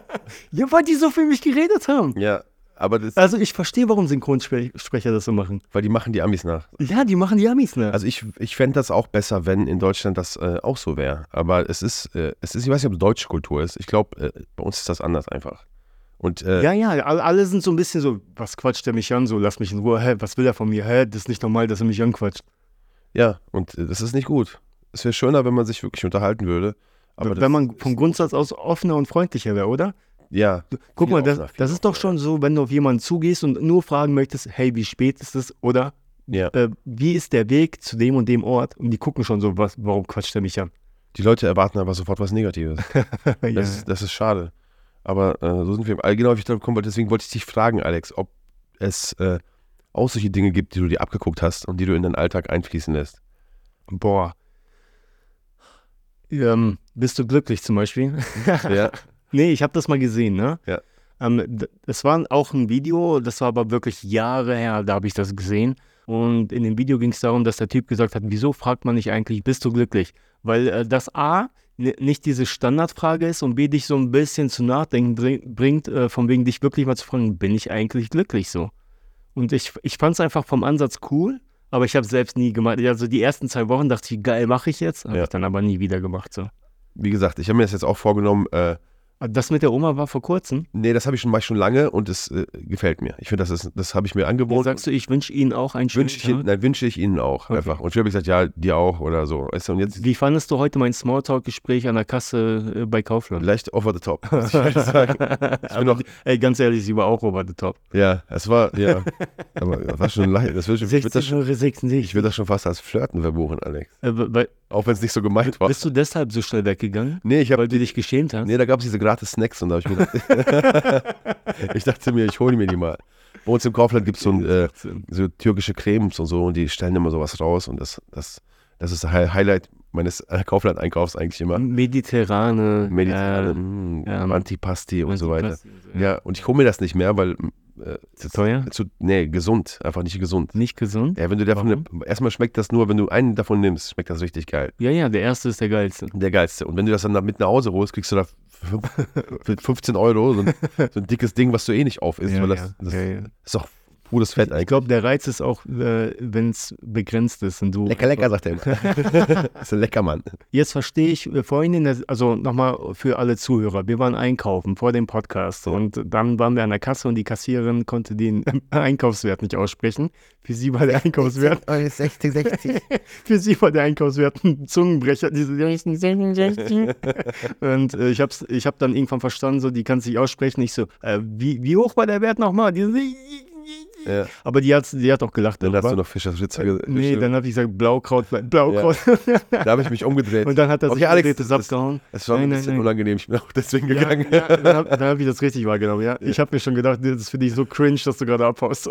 Ja, weil die so für mich geredet haben. ja. Aber das, Also ich verstehe, warum Synchronsprecher das so machen. weil die machen die Amis nach. Ja, die machen die Amis, ne? Also ich, ich fände das auch besser, wenn in Deutschland das äh, auch so wäre. Aber es ist, äh, es ist, ich weiß nicht, ob es deutsche Kultur ist. Ich glaube, äh, bei uns ist das anders einfach. Und äh, ja, ja, all- alle sind so ein bisschen so, was quatscht der mich an? So, lass mich in Ruhe. Hä, was will er von mir? Hä, das ist nicht normal, dass er mich anquatscht. ja, und äh, das ist nicht gut. Es wäre schöner, wenn man sich wirklich unterhalten würde. Aber Wenn man vom Grundsatz aus offener und freundlicher wäre, oder? Ja, Guck mal, das, das ist doch schon so, wenn du auf jemanden zugehst und nur fragen möchtest, hey, wie spät ist es? Oder ja. äh, wie ist der Weg zu dem und dem Ort? Und die gucken schon so, was, warum quatscht er mich an? Die Leute erwarten aber sofort was Negatives. (laughs) ja. Das, ist, das ist schade. Aber äh, so sind wir. Genau, wie ich drauf kommen wollte, deswegen wollte ich dich fragen, Alex, ob es äh, auch solche Dinge gibt, die du dir abgeguckt hast und die du in deinen Alltag einfließen lässt. Boah. Ähm, bist du glücklich zum Beispiel? Ja. (laughs) Nee, ich habe das mal gesehen, ne? Ja. Ähm, das war auch ein Video, das war aber wirklich Jahre her, da habe ich das gesehen. Und in dem Video ging es darum, dass der Typ gesagt hat, wieso fragt man nicht eigentlich, bist du glücklich? Weil äh, das A nicht diese Standardfrage ist und B dich so ein bisschen zu nachdenken bringt, äh, von wegen dich wirklich mal zu fragen, bin ich eigentlich glücklich so? Und ich, ich fand es einfach vom Ansatz cool, aber ich habe es selbst nie gemacht. Also die ersten zwei Wochen dachte ich, geil, mache ich jetzt, habe Ja. ich dann aber nie wieder gemacht so. Wie gesagt, ich habe mir das jetzt auch vorgenommen. Äh, Das mit der Oma war vor kurzem. nee, das habe ich schon, mach ich schon lange und es äh, gefällt mir. Ich finde, das, ist- das habe ich mir Wo angewohnt. sagst du, ich wünsche Ihnen auch einen schönen Wünsche ich, Tag? nein, wünsche ich Ihnen auch Okay. einfach. Und ich habe gesagt, ja, dir auch oder so. Weißt du, und jetzt Wie fandest du heute mein Smalltalk-Gespräch an der Kasse äh, bei Kaufland? leicht over the top. muss ich (laughs) ehrlich sagen. Ich bin noch, Ey, ganz ehrlich, sie war auch over the top. ja, es war, ja. Aber das war schon leicht. Das wird, ich würde das, schon- Euro 66. ich würd das schon fast als Flirten verbuchen, Alex. äh, weil, Auch wenn es nicht so gemeint war. bist du deshalb so schnell weggegangen? Nee, ich habe Weil du dich geschämt hast? Nee, da gab es diese gratis Snacks und da habe ich mir gedacht, (laughs) ich dachte mir, ich hole mir die mal. Bei uns im Kaufland gibt es so, ein, äh, so türkische Cremes und so und die stellen immer sowas raus und das, das, das ist Highlight meines äh, Kaufland-Einkaufs eigentlich immer. Mediterrane. Mediterrane, Äh, mm, ähm, Antipasti und so weiter. Antipasti und so, Ja, und ich hole mir das nicht mehr, weil äh, Zu teuer? Zu, nee, gesund, einfach nicht gesund. Nicht gesund? Ja, wenn du davon, erstmal schmeckt das nur, wenn du einen davon nimmst, schmeckt das richtig geil. Ja, ja, der erste ist der geilste. Der geilste. Und wenn du das dann mit nach Hause holst, kriegst du da für 15 (laughs) Euro so ein, so ein dickes Ding, was du eh nicht auf isst, Ja, weil das, ja, das ja. ist doch pures Fett Ich eigentlich. glaube, der Reiz ist auch, äh, wenn es begrenzt ist und du. Lecker, lecker, sagt er immer. (laughs) ist ein lecker Mann. Jetzt verstehe ich vorhin, in der, also nochmal für alle Zuhörer, wir waren einkaufen vor dem Podcast und dann waren wir an der Kasse und die Kassiererin konnte den (laughs) Einkaufswert nicht aussprechen. Für sie war der Einkaufswert, 60, 60. (laughs) für sie war der Einkaufswert ein Zungenbrecher, diese 60, 60. Und äh, ich habe ich hab dann irgendwann verstanden, so, die kann es nicht aussprechen. Ich so, äh, wie, wie hoch war der Wert nochmal? Die so, Ja. Aber die hat, die hat auch gelacht. Dann hast darüber. du noch Fischer Schwitzer gesagt. Nee, dann habe ich gesagt, Blaukraut, Blaukraut. Da habe ich mich umgedreht. (laughs) Und dann hat er sich Okay, Alex, umgedreht, das abgehauen. Es war Nein, ein nein, bisschen nein. unangenehm. Ich bin auch deswegen Ja, gegangen. ja, dann habe (laughs) hab ich das richtig wahrgenommen, ja. Ich habe mir schon gedacht, das ist für dich so cringe, dass du gerade abhaust.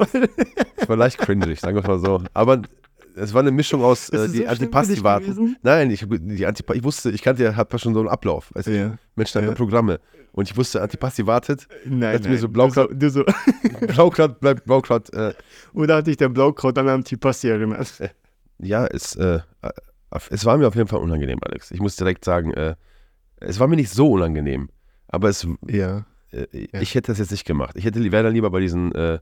Es war leicht cringig, sagen wir es mal so. Aber es war eine Mischung aus äh, die so warten. gewesen? Nein, ich, die Antipa ich wusste, ich kannte ja, hat schon so einen Ablauf. Du? Ja. Menschen haben Ja. ja Programme. Und ich wusste, Antipasti wartet. Nein, Als mir so Blaukraut- Du so, du so, (laughs) (laughs) Blaukraut bleibt Blaukraut. Äh, oder hat dich der Blaukraut an Antipasti erinnert? ja, es, äh, äh, es war mir auf jeden Fall unangenehm, Alex. Ich muss direkt sagen, äh, es war mir nicht so unangenehm. Aber es, Ja. äh, ich hätte das jetzt nicht gemacht. Ich hätte wäre dann lieber bei diesen äh,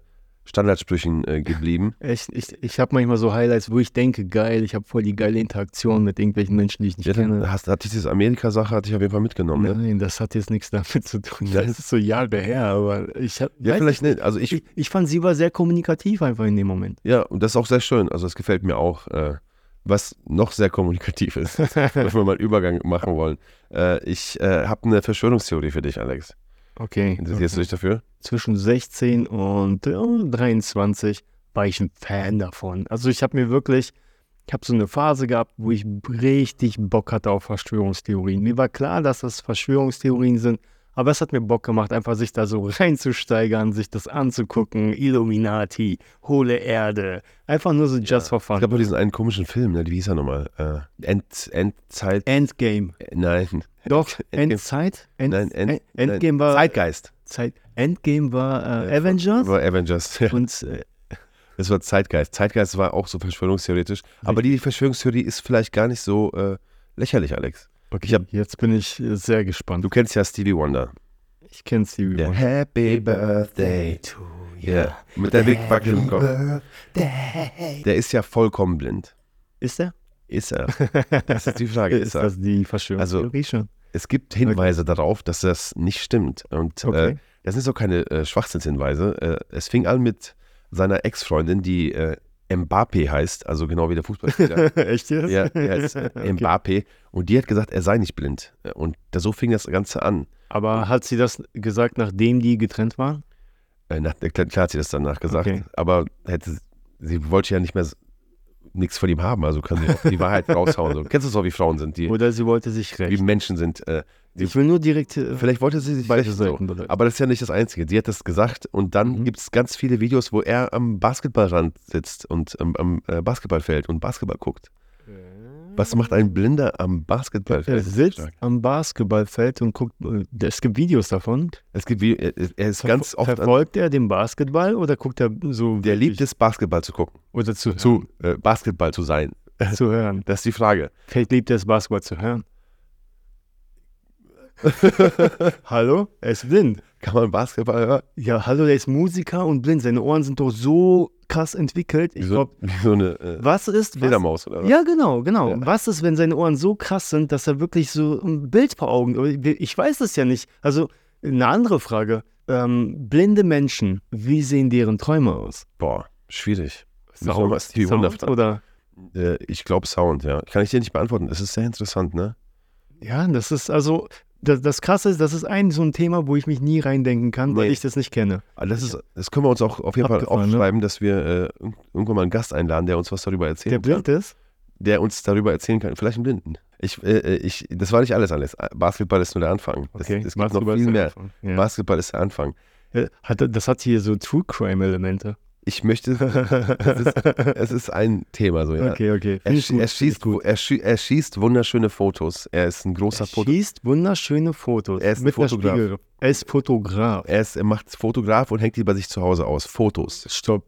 Standardsprüchen äh, geblieben. (laughs) Echt, ich, ich habe manchmal so Highlights, wo ich denke, geil, ich habe voll die geile Interaktion mit irgendwelchen Menschen, die ich nicht Ja, kenne. hast, hat diese Amerika-Sache hatte ich auf jeden Fall mitgenommen. Ne? Nein, das hat jetzt nichts damit zu tun. Ja. Das ist so Jahre her, aber ich habe. Ja, vielleicht nicht. Also ich, Ich, ich fand, sie war sehr kommunikativ einfach in dem Moment. ja, und das ist auch sehr schön. Also das gefällt mir auch. Äh, was noch sehr kommunikativ ist, (laughs) wenn wir mal einen Übergang machen wollen. Äh, ich äh, habe eine Verschwörungstheorie für dich, Alex. Okay. Interessierst du dich dafür? Zwischen 16 und äh, 23 war ich ein Fan davon. Also ich habe mir wirklich, ich habe so eine Phase gehabt, wo ich richtig Bock hatte auf Verschwörungstheorien. Mir war klar, dass das Verschwörungstheorien sind, aber es hat mir Bock gemacht, einfach sich da so reinzusteigern, sich das anzugucken. Illuminati, hohle Erde, einfach nur so just for Es fun. gab auch diesen einen komischen Film, ne? wie hieß er nochmal? Äh, End, Endzeit. Endgame. äh, nein. Doch, (laughs) Endgame. Endzeit? End, Nein, End, End- Endgame war Zeitgeist. Zeit. Endgame war äh, Avengers War Avengers. (laughs) Ja. und äh, (laughs) Das war Zeitgeist. Zeitgeist war auch so verschwörungstheoretisch. Aber die Verschwörungstheorie ist vielleicht gar nicht so äh, lächerlich, Alex. okay, Ich hab- jetzt bin ich äh, sehr gespannt. Du kennst ja Stevie Wonder. Ich kenne Stevie Der Wonder. Happy Birthday to you. Ja, mit der Big im Kopf. Der ist ja vollkommen blind. Ist er? Ist er? (laughs) Das ist die Frage. Ist Ist er? das die Verschwörungstheorie schon? Es gibt Hinweise darauf, dass das nicht stimmt. Und Okay. äh, das sind so keine äh, Schwachsinnshinweise. Äh, es fing an mit seiner Ex-Freundin, die äh, Mbappé heißt, also genau wie der Fußballspieler. (laughs) Echt jetzt? ja, er ist (laughs) äh, Mbappé. Und die hat gesagt, er sei nicht blind. Und da, so fing das Ganze an. Aber hat sie das gesagt, nachdem die getrennt waren? Äh, nach, klar, hat sie das danach gesagt. Okay. Aber hätte, sie wollte ja nicht mehr nichts von ihm haben. Also kann sie auch die Wahrheit (laughs) raushauen. So. Kennst du so, wie Frauen sind, die Oder sie wollte sich wie rächen? Menschen sind. Äh, die, Ich will nur direkt äh, Vielleicht wollte sie sich rächen, so. Aber das ist ja nicht das Einzige. Sie hat das gesagt und dann Mhm. gibt es ganz viele Videos, wo er am Basketballrand sitzt und am, am äh, Basketballfeld und Basketball guckt. Was macht ein Blinder am Basketballfeld? Er sitzt Stark. am Basketballfeld und guckt. äh, Es gibt Videos davon. Es gibt, wie- er er ist ganz oft, Verfolgt er den Basketball oder guckt er so. der liebt es, Basketball zu gucken, Oder zu, zu äh, Basketball zu sein. zu hören. (laughs) Das ist die Frage. Vielleicht liebt er es, Basketball zu hören. (laughs) hallo? Er ist blind. Kann man Basketball hören? Ja, hallo, er ist Musiker und blind. Seine Ohren sind doch so krass entwickelt. Ich glaube, wie so eine äh, was ist. Was, Fledermaus oder was? ja, genau, genau. Ja. Was ist, wenn seine Ohren so krass sind, dass er wirklich so ein Bild vor Augen. Ich weiß es ja nicht. Also, eine andere Frage. Ähm, blinde Menschen, wie sehen deren Träume aus? Boah, schwierig. Sound, Sound oder? Äh, ich glaube Sound, ja. Kann ich dir nicht beantworten. Es ist sehr interessant, ne? Ja, das ist also. Das, das Krasse ist, das ist ein so ein Thema, wo ich mich nie reindenken kann, weil Nee. ich das nicht kenne. Aber das, ist, das können wir uns auch auf jeden Fall ne? aufschreiben, dass wir äh, irg- irgendwann mal einen Gast einladen, der uns was darüber erzählen Der blind ist? Der uns darüber erzählen kann. Vielleicht einen Blinden. Ich, äh, äh, ich, das war nicht alles alles. Basketball ist nur der Anfang. Das, es gibt noch Basketball viel ist der mehr. Ja. Basketball ist der Anfang. Äh, Hat, das hat hier so True Crime-Elemente. Ich möchte, es ist, es ist ein Thema so, ja. Okay, okay. Er, er, schießt, er, schie- er schießt wunderschöne Fotos. Er ist ein großer Er Foto. schießt wunderschöne Fotos. Er ist ein mit Fotograf. Spiegel- Er ist Fotograf. Er, ist, er macht Fotograf und hängt die bei sich zu Hause aus. Fotos. Stopp.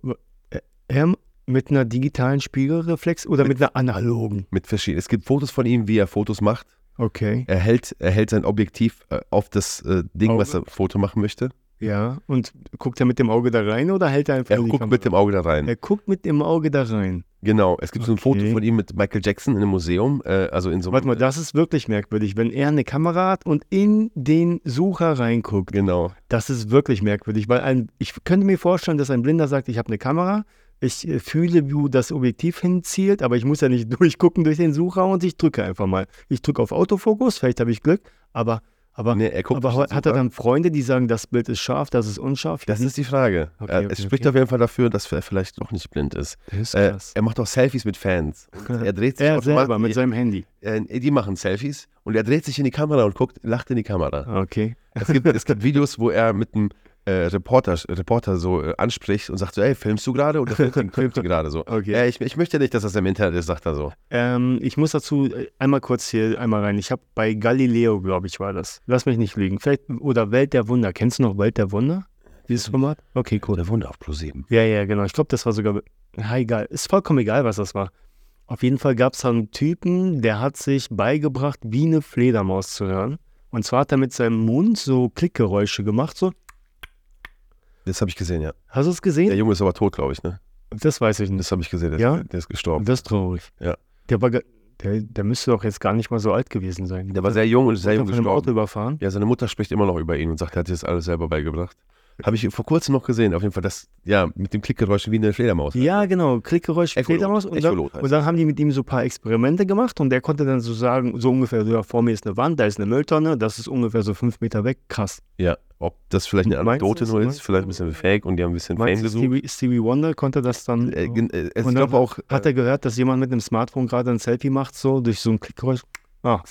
Er mit einer digitalen Spiegelreflex oder mit einer analogen? Mit verschiedenen. Es gibt Fotos von ihm, wie er Fotos macht. Okay. Er hält, er hält sein Objektiv äh, auf das äh, Ding, Auge? was er Foto machen möchte. Ja. Und guckt er mit dem Auge da rein oder hält er einfach Er die guckt Kamera? mit dem Auge da rein. Er guckt mit dem Auge da rein. Genau. Es gibt so ein Foto von ihm mit Michael Jackson in einem Museum. Äh, also in so einem. Warte mal, das ist wirklich merkwürdig. Wenn er eine Kamera hat und in den Sucher reinguckt, Genau. das ist wirklich merkwürdig, weil ein, ich könnte mir vorstellen, dass ein Blinder sagt, ich habe eine Kamera, ich äh, fühle, wo das Objektiv hinzielt, aber ich muss ja nicht (laughs) durchgucken durch den Sucher und ich drücke einfach mal. Ich drücke auf Autofokus, vielleicht habe ich Glück, aber, aber, Nee, er guckt aber hat er dann Freunde, die sagen, das Bild ist scharf, das ist unscharf? Das ist die Frage. Okay, okay, es spricht okay. auf jeden Fall dafür, dass er vielleicht noch nicht blind ist. ist Äh, er macht auch Selfies mit Fans. (laughs) Er dreht sich er selber mit seinem Handy. äh, die machen Selfies und er dreht sich in die Kamera und guckt, lacht in die Kamera. Okay. Es gibt, es gibt Videos, wo er mit einem äh, Reporter, Reporter so äh, anspricht und sagt so, ey, filmst du gerade oder filmst du, gerade so? Okay. Ja, ich, ich möchte nicht, dass das im Internet ist, sagt er so. Ähm, ich muss dazu äh, einmal kurz hier einmal rein. Ich habe bei Galileo, glaube ich, war das. Lass mich nicht lügen. Vielleicht, oder Welt der Wunder. Kennst du noch Welt der Wunder? Dieses Format? Okay, cool. Der Wunder auf Plus 7. Ja, ja, genau. Ich glaube, das war sogar. Ja, egal. Ist vollkommen egal, was das war. Auf jeden Fall gab es einen Typen, der hat sich beigebracht, wie eine Fledermaus zu hören. Und zwar hat er mit seinem Mund so Klickgeräusche gemacht. So. Das habe ich gesehen, ja. Hast du es Der gesehen? Junge ist aber tot, glaube ich, ne? Das weiß ich nicht. Das habe ich gesehen, der, Ja? ist, der ist gestorben. Das ist traurig. Ja. Der, war, der, der müsste doch jetzt gar nicht mal so alt gewesen sein. Der war sehr jung und sehr jung von einem Auto gestorben. überfahren. Ja, seine Mutter spricht immer noch über ihn und sagt, er hat sich das alles selber beigebracht. Habe ich vor kurzem noch gesehen, auf jeden Fall, das, ja, mit dem Klickgeräusch wie eine Fledermaus. Ja, genau. Klickgeräusch, Echolot. Fledermaus. Und dann, und dann haben die mit ihm so ein paar Experimente gemacht und der konnte dann so sagen, so ungefähr, so, ja, vor mir ist eine Wand, da ist eine Mülltonne, das ist ungefähr so fünf Meter weg. Krass. Ja, ob das vielleicht eine Anekdote nur ist, vielleicht ein bisschen fake und die haben ein bisschen Fame gesucht. Stevie, Stevie Wonder konnte das dann? Äh, äh, ich glaube auch, hat äh, er gehört, dass jemand mit einem Smartphone gerade ein Selfie macht, so durch so ein Klickgeräusch? Ah,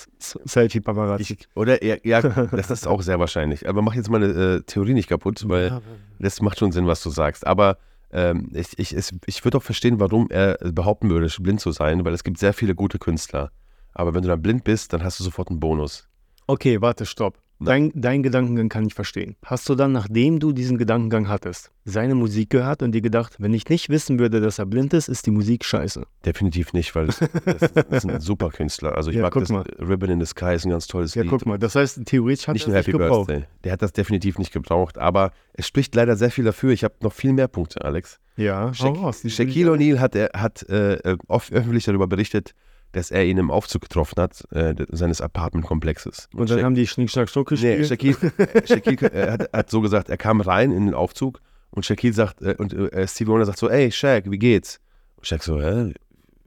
Selfie-Paparazzi. oder ja, ja, das ist auch sehr wahrscheinlich. Aber mach jetzt meine äh, Theorie nicht kaputt, weil das macht schon Sinn, was du sagst. Aber ähm, ich, ich, es- ich würde auch verstehen, warum er behaupten würde, blind zu sein, weil es gibt sehr viele gute Künstler. Aber wenn du dann blind bist, dann hast du sofort einen Bonus. Okay, warte, stopp. Dein, dein Gedankengang kann ich verstehen. Hast du dann, nachdem du diesen Gedankengang hattest, seine Musik gehört und dir gedacht, wenn ich nicht wissen würde, dass er blind ist, ist die Musik scheiße? Definitiv nicht, weil das, das, das ist ein super Künstler. Also ich Ja, mag das mal. Ribbon in the Sky ist ein ganz tolles Ja, Lied. guck mal, das heißt, theoretisch hat Nicht er es Happy gebraucht. Birthday. Der hat das definitiv nicht gebraucht, aber es spricht leider sehr viel dafür. Ich habe noch viel mehr Punkte, Alex. Ja, hau raus. Shaquille O'Neal hat, er, hat äh, äh, oft öffentlich darüber berichtet, dass er ihn im Aufzug getroffen hat, äh, seines Apartmentkomplexes. Und dann Sha- haben die Schnick, Schnack, Schnuck Nee, gespielt. Shaquille, äh, (laughs) Shaquille äh, hat, hat so gesagt, er kam rein in den Aufzug und Shaquille sagt, äh, und äh, Steve Wonder sagt so, ey Shaq, wie geht's? Und Shaq so, hä?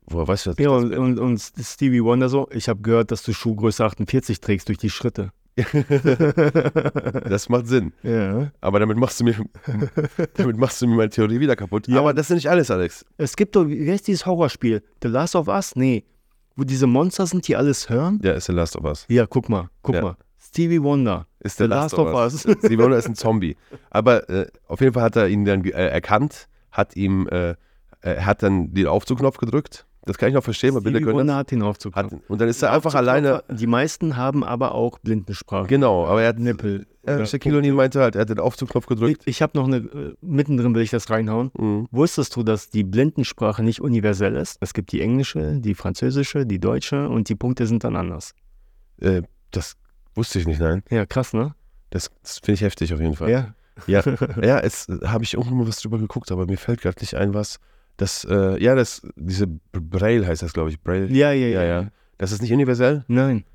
Woher weißt du das? ja, und, und, und Stevie Wonder so, ich habe gehört, dass du Schuhgröße 48 trägst durch die Schritte. (laughs) das macht Sinn. Ja. Aber damit machst du mir, damit machst du mir meine Theorie wieder kaputt. Ja. Aber das ist nicht alles, Alex. Es gibt doch, wie heißt dieses Horrorspiel? The Last of Us? Nee. Wo diese Monster sind, die alles hören? Ja, ist The Last of Us. Ja, guck mal, guck Ja. mal. Stevie Wonder. Ist The Last of Us. (laughs) Steve Wonder ist ein (laughs) Zombie. Aber äh, auf jeden Fall hat er ihn dann äh, erkannt, hat ihm, äh, er hat dann den Aufzugknopf gedrückt. Das kann ich noch verstehen, weil Bilder Stevie können das. hat Aufzug. Hat, und dann ist er einfach alleine. Die meisten haben aber auch Blindensprache. Genau, aber er hat Nippel. Äh, Ja. Shaquille meinte halt, er hat den Aufzugknopf Ich, gedrückt. ich habe noch eine, äh, mittendrin will ich das reinhauen. Mhm. Wusstest du, dass die Blindensprache nicht universell ist? Es gibt die englische, die französische, die deutsche und die Punkte sind dann anders. Äh, das wusste ich nicht, nein. Ja, krass, ne? Das, das finde ich heftig auf jeden Fall. Ja. Ja, (laughs) ja es habe ich irgendwo mal was drüber geguckt, aber mir fällt gerade nicht ein, was. Das, äh, ja, das, diese Braille heißt das, glaube ich. Braille. Ja, ja, ja. ja, ja. Das ist nicht universell? Nein.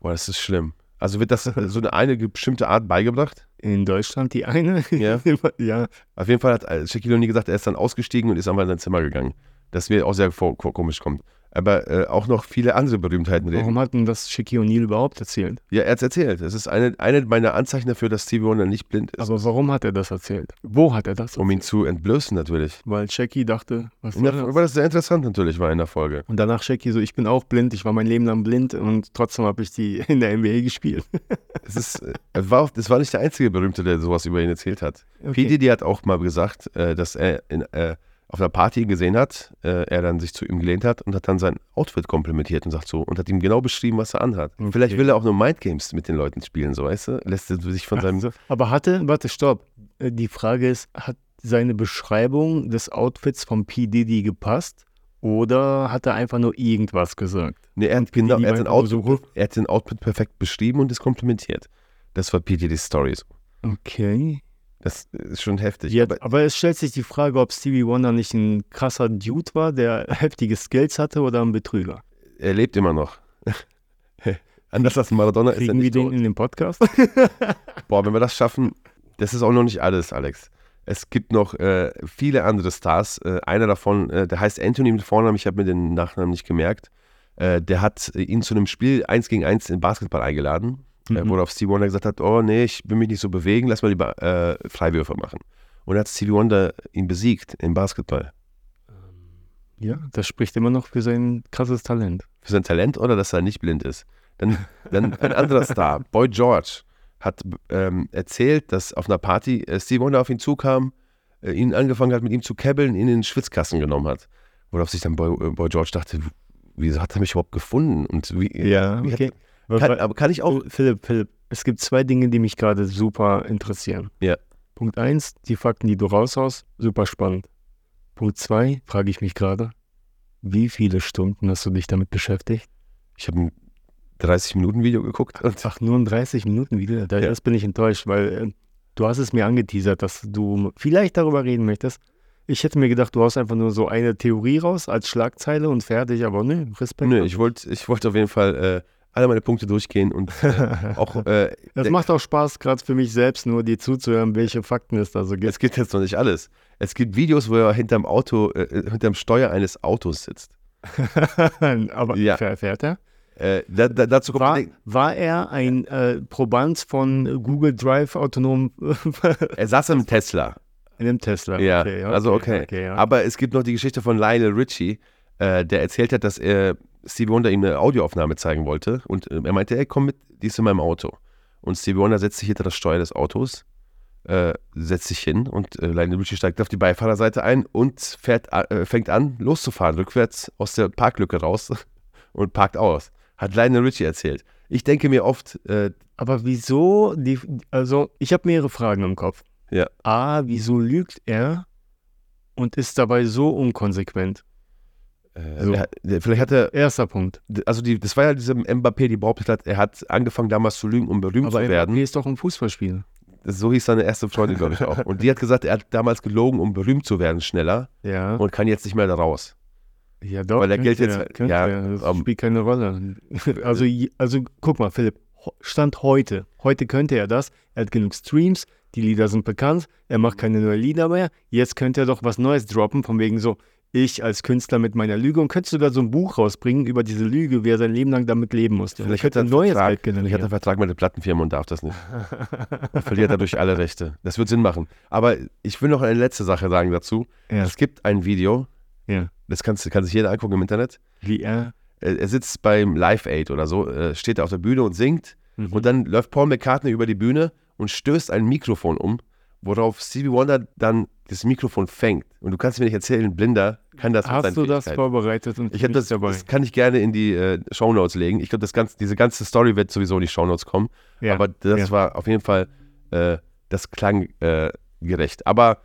Boah, das ist schlimm. Also wird das (laughs) so eine, eine bestimmte Art beigebracht? In Deutschland die eine. Ja. (laughs) ja. Auf jeden Fall hat äh, Shaquille O'Neal gesagt, er ist dann ausgestiegen und ist einmal in sein Zimmer gegangen. Das mir auch sehr vor, vor, komisch kommt. Aber äh, auch noch viele andere Berühmtheiten reden. Warum hat denn das Shaquille O'Neal überhaupt erzählt? Ja, er hat es erzählt. Es ist eine, eine meiner Anzeichen dafür, dass Stevie Wonder nicht blind ist. Aber warum hat er das erzählt? Wo hat er das um ihn erzählt? zu entblößen natürlich. Weil Shaqui dachte, was In der, das? weil das sehr interessant natürlich war in der Folge. Und danach Shaqui so, ich bin auch blind, ich war mein Leben lang blind und trotzdem habe ich die (laughs) in der NBA gespielt. Es ist, äh, es war, das war nicht der einzige Berühmte, der sowas über ihn erzählt hat. Okay. P. Diddy hat auch mal gesagt, äh, dass er in, äh, auf einer Party gesehen hat, äh, er dann sich zu ihm gelehnt hat und hat dann sein Outfit komplimentiert und sagt so und hat ihm genau beschrieben, was er anhat. Okay. Vielleicht will er auch nur Mindgames mit den Leuten spielen, so weißt du? Lässt er sich von seinem. Aber hatte, warte, stopp. Äh, Die Frage ist, hat seine Beschreibung des Outfits von P. Diddy gepasst oder hat er einfach nur irgendwas gesagt? Nee, er hat, genau, Diddy er, hat nur Outfit, er hat den Outfit perfekt beschrieben und es komplimentiert. Das war P. Diddy's Story. Okay. Das ist schon heftig. Ja, aber aber, es stellt sich die Frage, ob Stevie Wonder nicht ein krasser Dude war, der (laughs) heftige Skills hatte oder ein Betrüger. er lebt immer noch. (laughs) Anders als Maradona ist er Kriegen wir nicht den tot. in den Podcast? (laughs) Boah, wenn wir das schaffen, das ist auch noch nicht alles, Alex. Es gibt noch äh, viele andere Stars. Äh, einer davon, äh, der heißt Anthony mit Vornamen, ich habe mir den Nachnamen nicht gemerkt. Äh, der hat ihn zu einem Spiel 1 gegen 1 in Basketball eingeladen, Mhm. wo auf Stevie Wonder gesagt hat, oh nee, ich will mich nicht so bewegen, lass mal lieber äh, Freiwürfe machen. Und dann hat Stevie Wonder ihn besiegt im Basketball. ja, das spricht immer noch für sein krasses Talent. Für sein Talent oder dass er nicht blind ist. Dann, dann ein anderer Star, (laughs) Boy George, hat ähm, erzählt, dass auf einer Party äh, Steve Wonder auf ihn zukam, äh, ihn angefangen hat, mit ihm zu kebbeln, ihn in den Schwitzkasten genommen hat. Worauf sich dann Boy, äh, Boy George dachte, wieso hat er mich überhaupt gefunden? Und wie, Ja, wie okay. Hat, kann, aber kann ich auch. Philipp, Philipp, es gibt zwei Dinge, die mich gerade super interessieren. Ja. Punkt eins, die Fakten, die du raushaust, super spannend. Punkt zwei, frage ich mich gerade, wie viele Stunden hast du dich damit beschäftigt? Ich habe ein 30-Minuten-Video geguckt und Ach, nur ein 30 Minuten Video. Da, Ja. Das bin ich enttäuscht, weil äh, du hast es mir angeteasert, dass du vielleicht darüber reden möchtest. Ich hätte mir gedacht, du haust einfach nur so eine Theorie raus als Schlagzeile und fertig, aber nö, Respekt. nö, ich wollte ich wollt auf jeden Fall äh, alle meine Punkte durchgehen und äh, (laughs) auch. Äh, das macht auch Spaß, gerade für mich selbst, nur dir zuzuhören, welche Fakten es da so gibt. es gibt jetzt noch nicht alles. Es gibt Videos, wo er hinterm Auto, äh, hinterm Steuer eines Autos sitzt. (laughs) aber Ja. fährt, er? Äh, da, da, dazu kommt War, war er ein äh, Proband von Google Drive autonom er saß im Tesla. in einem Tesla? Ja, Okay, also okay. ja. Aber es gibt noch die Geschichte von Lionel Richie, äh, der erzählt hat, dass er Stevie Wonder ihm eine Audioaufnahme zeigen wollte. Und äh, er meinte, ey, komm mit, die ist in meinem Auto. Und Stevie Wonder setzt sich hinter das Steuer des Autos, äh, setzt sich hin und äh, Lionel Richie steigt auf die Beifahrerseite ein und fährt, äh, fängt an, loszufahren, rückwärts aus der Parklücke raus (laughs) und parkt aus. Hat Lionel Richie erzählt. Ich denke mir oft, äh, Aber wieso, die, also ich habe mehrere Fragen im Kopf. Ja. A, wieso lügt er und ist dabei so unkonsequent? Äh, So. er, vielleicht hat er, Erster Punkt. also die, das war ja diesem Mbappé, die behauptet hat, er hat angefangen damals zu lügen, um berühmt Aber zu werden. Mbappé ist doch ein Fußballspieler. So hieß seine erste Freundin, glaube ich, auch. Und die hat gesagt, er hat damals gelogen, um berühmt zu werden, schneller Ja. und kann jetzt nicht mehr da raus. Ja, doch. Weil er gilt jetzt- er, ja, er. Das ähm, spielt keine Rolle. Also, also guck mal, Philipp, Stand heute. Heute könnte er das. Er hat genug Streams, die Lieder sind bekannt, er macht keine neuen Lieder mehr. Jetzt könnte er doch was Neues droppen, von wegen so, ich als Künstler mit meiner Lüge und könnte sogar so ein Buch rausbringen über diese Lüge, wie er sein Leben lang damit leben musste. Vielleicht könnte ein er neues Vertrag, Geld vielleicht hat er einen generieren. Vertrag mit der Plattenfirma und darf das nicht. Er verliert dadurch alle Rechte. Das wird Sinn machen. Aber ich will noch eine letzte Sache sagen dazu. Ja. Es gibt ein Video, Ja. das kannst, kann sich jeder angucken im Internet. Wie er. Er, er sitzt beim Live Aid oder so, äh, steht auf der Bühne und singt. Mhm. Und dann läuft Paul McCartney über die Bühne und stößt ein Mikrofon um, worauf Stevie Wonder dann das Mikrofon fängt. Und du kannst mir nicht erzählen, Blinder kann das Hast du das vorbereitet und Ich habe das, dabei? das kann ich gerne in die äh, Shownotes legen. Ich glaube, das ganze, diese ganze Story wird sowieso in die Shownotes kommen. Ja. Aber das ja. war auf jeden Fall, äh, das klang äh, gerecht. Aber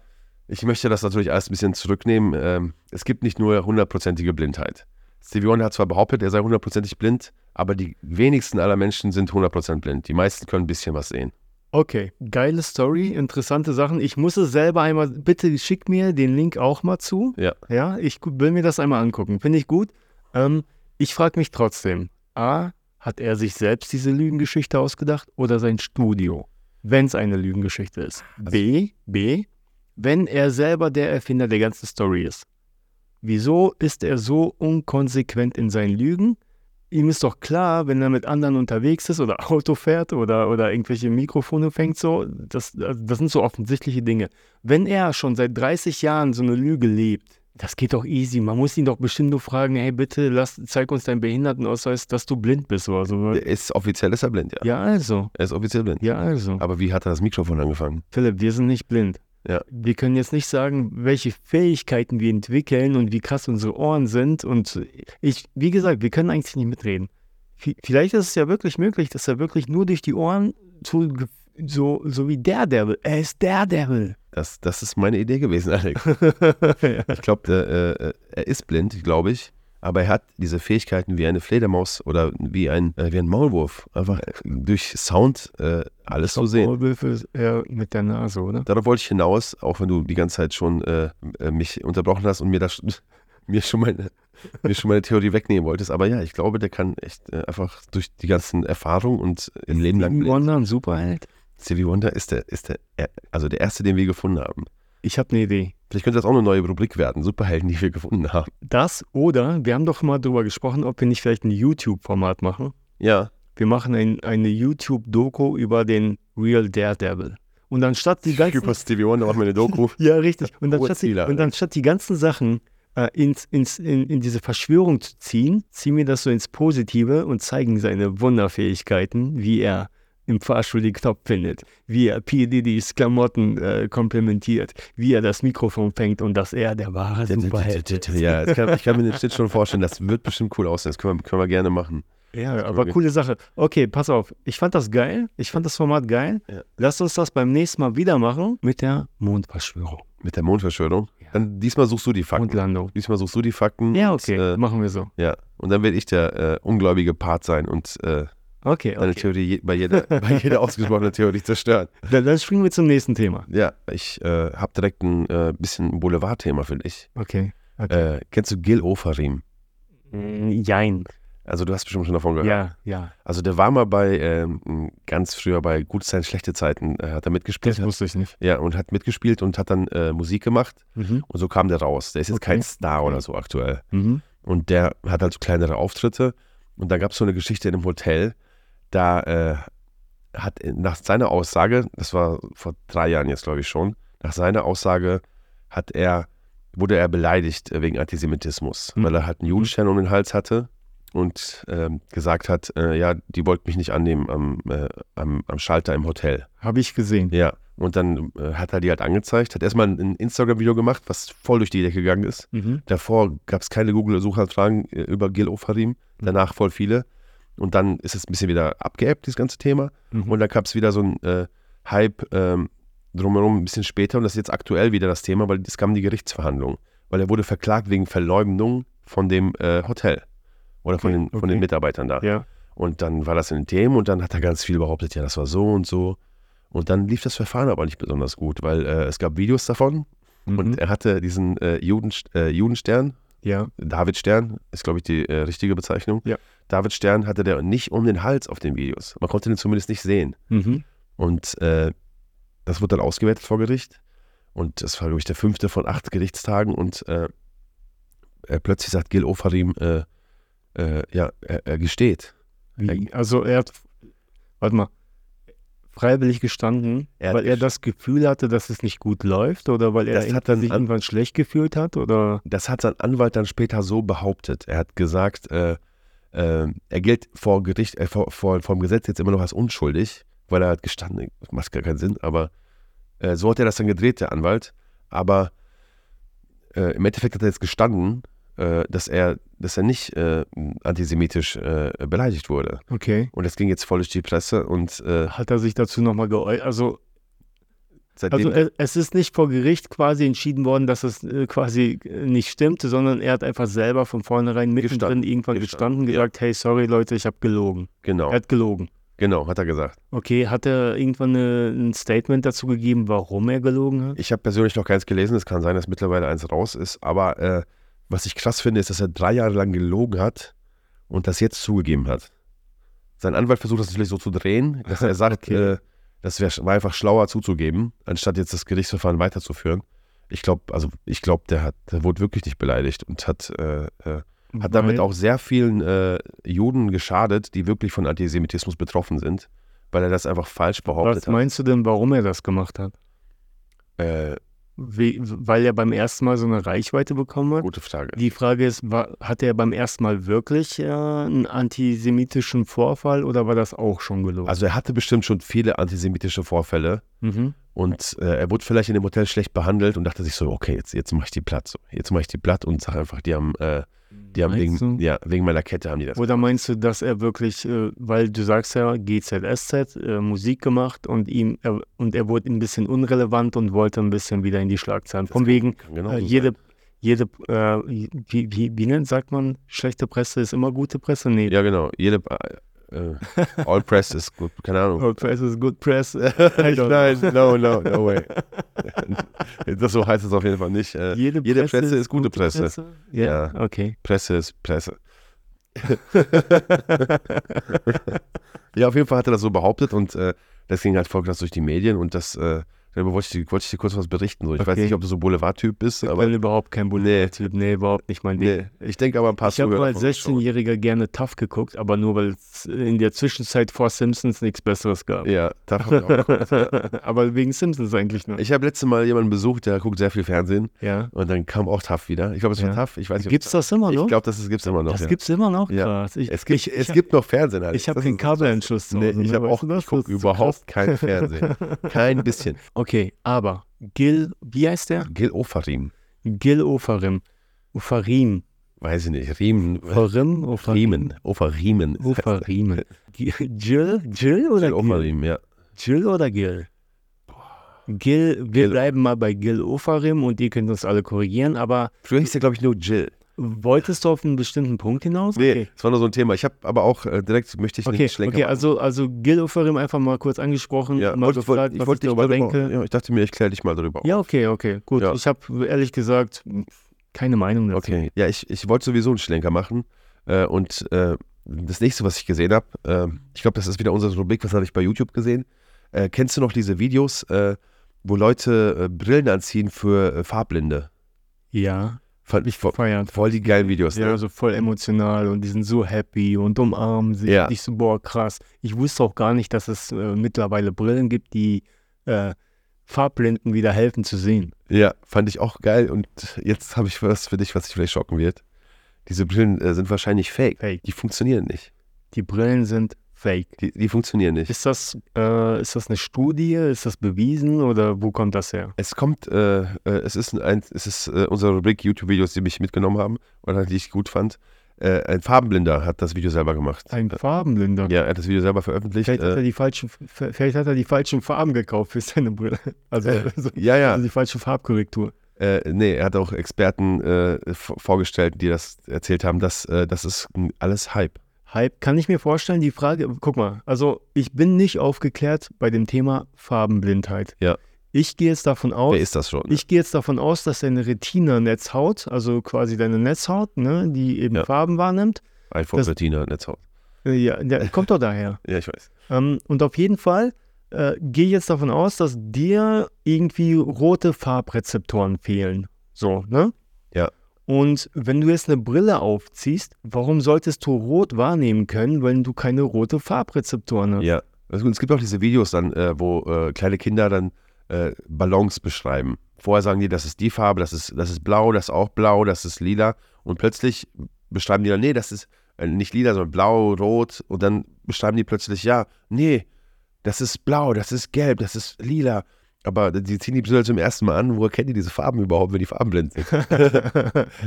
ich möchte das natürlich alles ein bisschen zurücknehmen. Ähm, es gibt nicht nur hundertprozentige Blindheit. Stevie Wonder hat zwar behauptet, er sei hundertprozentig blind, aber die wenigsten aller Menschen sind 100% blind. Die meisten können ein bisschen was sehen. Okay, geile Story, interessante Sachen. Ich muss es selber einmal, bitte schick mir den Link auch mal zu. Ja. Ja, ich will mir das einmal angucken. Finde ich gut. Ähm, ich frage mich trotzdem, A, hat er sich selbst diese Lügengeschichte ausgedacht oder sein Studio, wenn es eine Lügengeschichte ist? B, B, wenn er selber der Erfinder der ganzen Story ist. Wieso ist er so unkonsequent in seinen Lügen? Ihm ist doch klar, wenn er mit anderen unterwegs ist oder (laughs) Auto fährt oder, oder irgendwelche Mikrofone fängt, so, das, das sind so offensichtliche Dinge. Wenn er schon seit 30 Jahren so eine Lüge lebt, das geht doch easy. Man muss ihn doch bestimmt nur fragen, hey, bitte lass, zeig uns deinen Behindertenausweis, dass du blind bist oder so. Ist offiziell ist er blind, ja. Ja, also. Er ist offiziell blind. Ja, also. Aber wie hat er das Mikrofon angefangen? Philipp, wir sind nicht blind. Ja. Wir können jetzt nicht sagen, welche Fähigkeiten wir entwickeln und wie krass unsere Ohren sind. Und ich, wie gesagt, wir können eigentlich nicht mitreden. Vielleicht ist es ja wirklich möglich, dass er wirklich nur durch die Ohren so, so, so wie Daredevil. Er ist Daredevil. Das, das ist meine Idee gewesen, Alex. (laughs) Ich glaube, äh, äh, er ist blind, glaube ich. Aber er hat diese Fähigkeiten wie eine Fledermaus oder wie ein, äh, wie ein Maulwurf. Einfach durch Sound äh, alles zu sehen. Maulwürfe ist eher mit der Nase, oder? Darauf wollte ich hinaus, auch wenn du die ganze Zeit schon äh, äh, mich unterbrochen hast und mir, das, (laughs) mir, schon meine, mir schon meine Theorie wegnehmen wolltest. Aber ja, ich glaube, der kann echt äh, einfach durch die ganzen Erfahrungen und ein Leben lang. Stevie. Wonder, ein Superheld. Stevie Wonder ist der, ist der, er- also der erste, den wir gefunden haben. Ich habe eine Idee. Vielleicht könnte das auch eine neue Rubrik werden. Superhelden, die wir gefunden haben. Das oder wir haben doch mal drüber gesprochen, ob wir nicht vielleicht ein YouTube-Format machen. Ja, Wir machen ein, eine YouTube-Doku über den Real Daredevil. Und anstatt die ganzen. über Stevie Wonder machen wir eine Doku. (laughs) Ja, richtig. Und anstatt die, und anstatt die ganzen Sachen äh, ins, ins, in, in diese Verschwörung zu ziehen, ziehen wir das so ins Positive und zeigen seine Wunderfähigkeiten, wie er im Fahrstuhl den Knopf findet, wie er P. Diddy's Klamotten äh, komplementiert, wie er das Mikrofon fängt und dass er der wahre Superheld ist. Ja, kann, ich kann mir (laughs) den Schnitt schon vorstellen. Das wird bestimmt cool aussehen. Das können wir, können wir gerne machen. Ja, aber coole Sache. Okay, pass auf. Ich fand das geil. Ich fand das Format geil. Ja. Lass uns das beim nächsten Mal wieder machen mit der Mondverschwörung. Mit der Mondverschwörung. Ja. Dann diesmal suchst du die Fakten. Mondlandung. Diesmal suchst du die Fakten. Ja, und, okay. äh, machen wir so. ja. Und dann werde ich der äh, ungläubige Part sein und äh, Okay, deine okay. Theorie je, bei, jeder, bei jeder (laughs) ausgesprochenen Theorie zerstören. Dann, dann springen wir zum nächsten Thema. Ja, ich äh, habe direkt ein äh, bisschen Boulevardthema für dich. Okay. okay. Äh, kennst du Gil Ofarim? Mm, Jein. Also du hast bestimmt schon davon gehört. Ja, ja. Also der war mal bei, ähm, ganz früher bei Gute Zeiten, Schlechte Zeiten, äh, hat er mitgespielt. Das wusste ich nicht. ja, und hat mitgespielt und hat dann äh, Musik gemacht. Mhm. Und so kam der raus. Der ist jetzt Okay. kein Star oder so aktuell. Mhm. Und der hat halt so kleinere Auftritte. Und da gab es so eine Geschichte in einem Hotel. Da äh, hat nach seiner Aussage, das war vor drei Jahren jetzt, glaube ich schon, nach seiner Aussage hat er, wurde er beleidigt äh, wegen Antisemitismus, Mhm. weil er halt einen Judenstern um den Hals hatte und ähm, gesagt hat, äh, ja, die wollten mich nicht annehmen am, äh, am, am Schalter im Hotel. Habe ich gesehen. Ja, und dann äh, hat er die halt angezeigt, hat erstmal ein Instagram-Video gemacht, was voll durch die Decke gegangen ist. Mhm. Davor gab es keine Google-Suchanfragen äh, über Gil Ofarim, danach voll viele. Und dann ist es ein bisschen wieder abgeebbt, dieses ganze Thema. Mhm. Und dann gab es wieder so ein äh, Hype ähm, drumherum ein bisschen später. Und das ist jetzt aktuell wieder das Thema, weil es kam die Gerichtsverhandlung. Weil er wurde verklagt wegen Verleumdung von dem äh, Hotel. Oder von, Okay, den, von okay. den Mitarbeitern da. Ja. Und dann war das in den Themen und dann hat er ganz viel behauptet, ja, das war so und so. Und dann lief das Verfahren aber nicht besonders gut, weil äh, es gab Videos davon Mhm. und er hatte diesen äh, Juden, äh, Judenstern, ja. David Stern, ist glaube ich die äh, richtige Bezeichnung. Ja. David Stern hatte der nicht um den Hals auf den Videos. Man konnte den zumindest nicht sehen. Mhm. Und äh, das wurde dann ausgewertet vor Gericht. Und das war, glaube ich, der fünfte von acht Gerichtstagen. Und äh, äh, plötzlich sagt Gil Ofarim, äh, äh, ja, er, er gesteht. Wie, also er hat, warte mal, freiwillig gestanden, Er weil er das Gefühl hatte, dass es nicht gut läuft oder weil er dann sich an- irgendwann schlecht gefühlt hat oder Das hat sein Anwalt dann später so behauptet. Er hat gesagt, äh, äh, er gilt vor Gericht, äh, vor, vor, vor dem Gesetz jetzt immer noch als unschuldig, weil er hat gestanden, das macht gar keinen Sinn, aber äh, so hat er das dann gedreht, der Anwalt. Aber äh, im Endeffekt hat er jetzt gestanden, dass er, dass er nicht äh, antisemitisch äh, beleidigt wurde. okay. Und das ging jetzt voll durch die Presse und äh, Hat er sich dazu nochmal geäußert? Also, also äh, es ist nicht vor Gericht quasi entschieden worden, dass es äh, quasi äh, nicht stimmte, sondern er hat einfach selber von vornherein mittendrin Gestanden. irgendwann Gestanden, gestanden, ja. gesagt, hey, sorry Leute, ich habe gelogen. genau, Er hat gelogen. genau, hat er gesagt. Okay, hat er irgendwann eine, ein Statement dazu gegeben, warum er gelogen hat? Ich habe persönlich noch keins gelesen. Es kann sein, dass mittlerweile eins raus ist. Aber äh, was ich krass finde, ist, dass er drei Jahre lang gelogen hat und das jetzt zugegeben hat. Sein Anwalt versucht das natürlich so zu drehen, dass er (laughs) sagt, Okay. äh, das wär, war einfach schlauer zuzugeben, anstatt jetzt das Gerichtsverfahren weiterzuführen. Ich glaube, also ich glaube, der hat, der wurde wirklich nicht beleidigt und hat, äh, äh, hat damit auch sehr vielen äh, Juden geschadet, die wirklich von Antisemitismus betroffen sind, weil er das einfach falsch behauptet Was meinst du denn, warum er das gemacht hat? hat. Äh, weil er beim ersten Mal so eine Reichweite bekommen hat? gute Frage. Die Frage ist, war, hatte er beim ersten Mal wirklich äh, einen antisemitischen Vorfall oder war das auch schon gelogen? Also er hatte bestimmt schon viele antisemitische Vorfälle mhm. und äh, er wurde vielleicht in dem Hotel schlecht behandelt und dachte sich so, okay, jetzt, jetzt mache ich die platt. So. Jetzt mache ich die platt und sage einfach, die haben, äh, die haben Meinst wegen, du? ja, wegen meiner Kette haben die das. Oder meinst du, dass er wirklich, äh, weil du sagst ja, GZSZ, äh, Musik gemacht und ihm er, und er wurde ein bisschen unrelevant und wollte ein bisschen wieder in die Schlagzeilen. Von wegen, genau äh, jede, jede, äh, wie, wie, wie nennt, sagt man, schlechte Presse ist immer gute Presse? Nee, Ja, genau. Jede, All Press ist gut, keine Ahnung. Old Press is good press. (laughs) Nein, no, no, no way. (laughs) das so heißt es auf jeden Fall nicht. Äh, Jede, jede Presse ist gute Presse. Ja, Ja. okay. Presse ist Presse. (laughs) ja, auf jeden Fall hat er das so behauptet und äh, das ging halt voll krass durch die Medien und das, äh, darüber wollte ich, dir- wollte ich dir kurz was berichten. So. Ich weiß Okay. nicht, ob du so Boulevard-Typ bist, Ich aber bin überhaupt kein Boulevard-Typ. Nee, überhaupt nicht mein Ding. nee, ich denke aber ein paar Ich habe als von uns schon. 16-Jähriger gerne Tough geguckt, aber nur weil es in der Zwischenzeit vor Simpsons nichts Besseres gab. Ja, ja. (laughs) aber wegen Simpsons eigentlich nur. Ich habe letztes Mal jemanden besucht, der guckt sehr viel Fernsehen ja. und dann kam auch TAF wieder. Ich glaube, es war Ja. TAF. Ich weiß nicht, ob- Gibt's das immer noch? Ich glaube, das gibt es immer noch. das ja. gibt's immer noch? Ja. Krass. Ich, es gibt, ich, es gibt noch Fernsehen halt. ich habe den Kabelanschluss Nee, ich ne? habe Weißt auch überhaupt kein Fernsehen. (laughs) Kein bisschen. Okay, aber Gil, wie heißt der? Gil Ofarim. Gil Ofarim. Ofarim. Weiß ich nicht. Riemen. Ofarim? Riemen. Ofariemen. Ofarimen. (laughs) Gi- Jill? Jill oder Gil? Ofarim, ja. Jill oder Gil? Gil, wir Gil. bleiben mal bei Gil Ofarim und ihr könnt uns alle korrigieren, aber Früher hieß der, glaube ich, nur Jill. Wolltest du auf einen bestimmten Punkt hinaus? Nee, Okay. das war nur so ein Thema. Ich habe aber auch äh, direkt, möchte ich Okay, nicht schlenker okay also, also Gil Ofarim einfach mal kurz angesprochen, ja, mal wollte- gefragt, ich was wollte ich darüber denke. Ja, ich dachte mir, ich kläre dich mal darüber Ja, okay, okay, gut. Ja. Ich habe ehrlich gesagt keine Meinung dazu. Okay. Ja, ich, ich wollte sowieso einen Schlenker machen. Äh, und äh, das nächste, was ich gesehen habe, äh, ich glaube, das ist wieder unsere Rubrik, was habe ich bei YouTube gesehen. Äh, kennst du noch diese Videos, äh, wo Leute Brillen anziehen für Farblinde? Ja, Fand ich voll, feiern. voll die geilen Videos. Ja, Ne? also voll emotional und die sind so happy und umarmen sich. Ja. Ich so, boah, krass. Ich wusste auch gar nicht, dass es äh, mittlerweile Brillen gibt, die äh, Farblinden wieder helfen zu sehen. Ja, fand ich auch geil. Und jetzt habe ich was für dich, was dich vielleicht schocken wird. Diese Brillen äh, sind wahrscheinlich fake. Fake. Die funktionieren nicht. Die Brillen sind fake. Die, die funktionieren nicht. Ist das, äh, ist das eine Studie? Ist das bewiesen oder wo kommt das her? Es kommt, äh, äh, es ist, ein, es ist äh, unsere Rubrik YouTube-Videos, die mich mitgenommen haben oder die ich gut fand. Äh, ein Farbenblinder hat das Video selber gemacht. Ein Farbenblinder. Ja, er hat das Video selber veröffentlicht. Vielleicht, hat er Äh, die falschen, vielleicht hat er die falschen Farben gekauft für seine Brille. (laughs) Also, also, ja, ja. also die falsche Farbkorrektur. Äh, nee, er hat auch Experten äh, vorgestellt, die das erzählt haben, dass äh, das ist alles Hype. Hype, kann ich mir vorstellen, die Frage, guck mal, also ich bin nicht aufgeklärt bei dem Thema Farbenblindheit. Ja. Ich gehe jetzt davon aus, Wer ist das schon? ich gehe jetzt davon aus, dass deine Retina-Netzhaut, also quasi deine Netzhaut, ne, die eben Ja. Farben wahrnimmt, iPhone das- Retina Netzhaut. äh, ja, der (laughs) kommt doch daher. Ja, ich weiß. Ähm, und auf jeden Fall äh, gehe ich jetzt davon aus, dass dir irgendwie rote Farbrezeptoren fehlen. So, ne? Ja. Und wenn du jetzt eine Brille aufziehst, warum solltest du rot wahrnehmen können, wenn du keine rote Farbrezeptoren hast? Ja. Also, es gibt auch diese Videos dann, äh, wo äh, kleine Kinder dann äh, Ballons beschreiben. Vorher sagen die, das ist die Farbe, das ist, das ist blau, das ist auch blau, das ist lila. Und plötzlich beschreiben die dann, nee, das ist äh, nicht lila, sondern blau, rot. Und dann beschreiben die plötzlich, ja, nee, das ist blau, das ist gelb, das ist lila. Aber die ziehen die Brille zum ersten Mal an. Woher kennen die diese Farben überhaupt, wenn die farbenblind sind?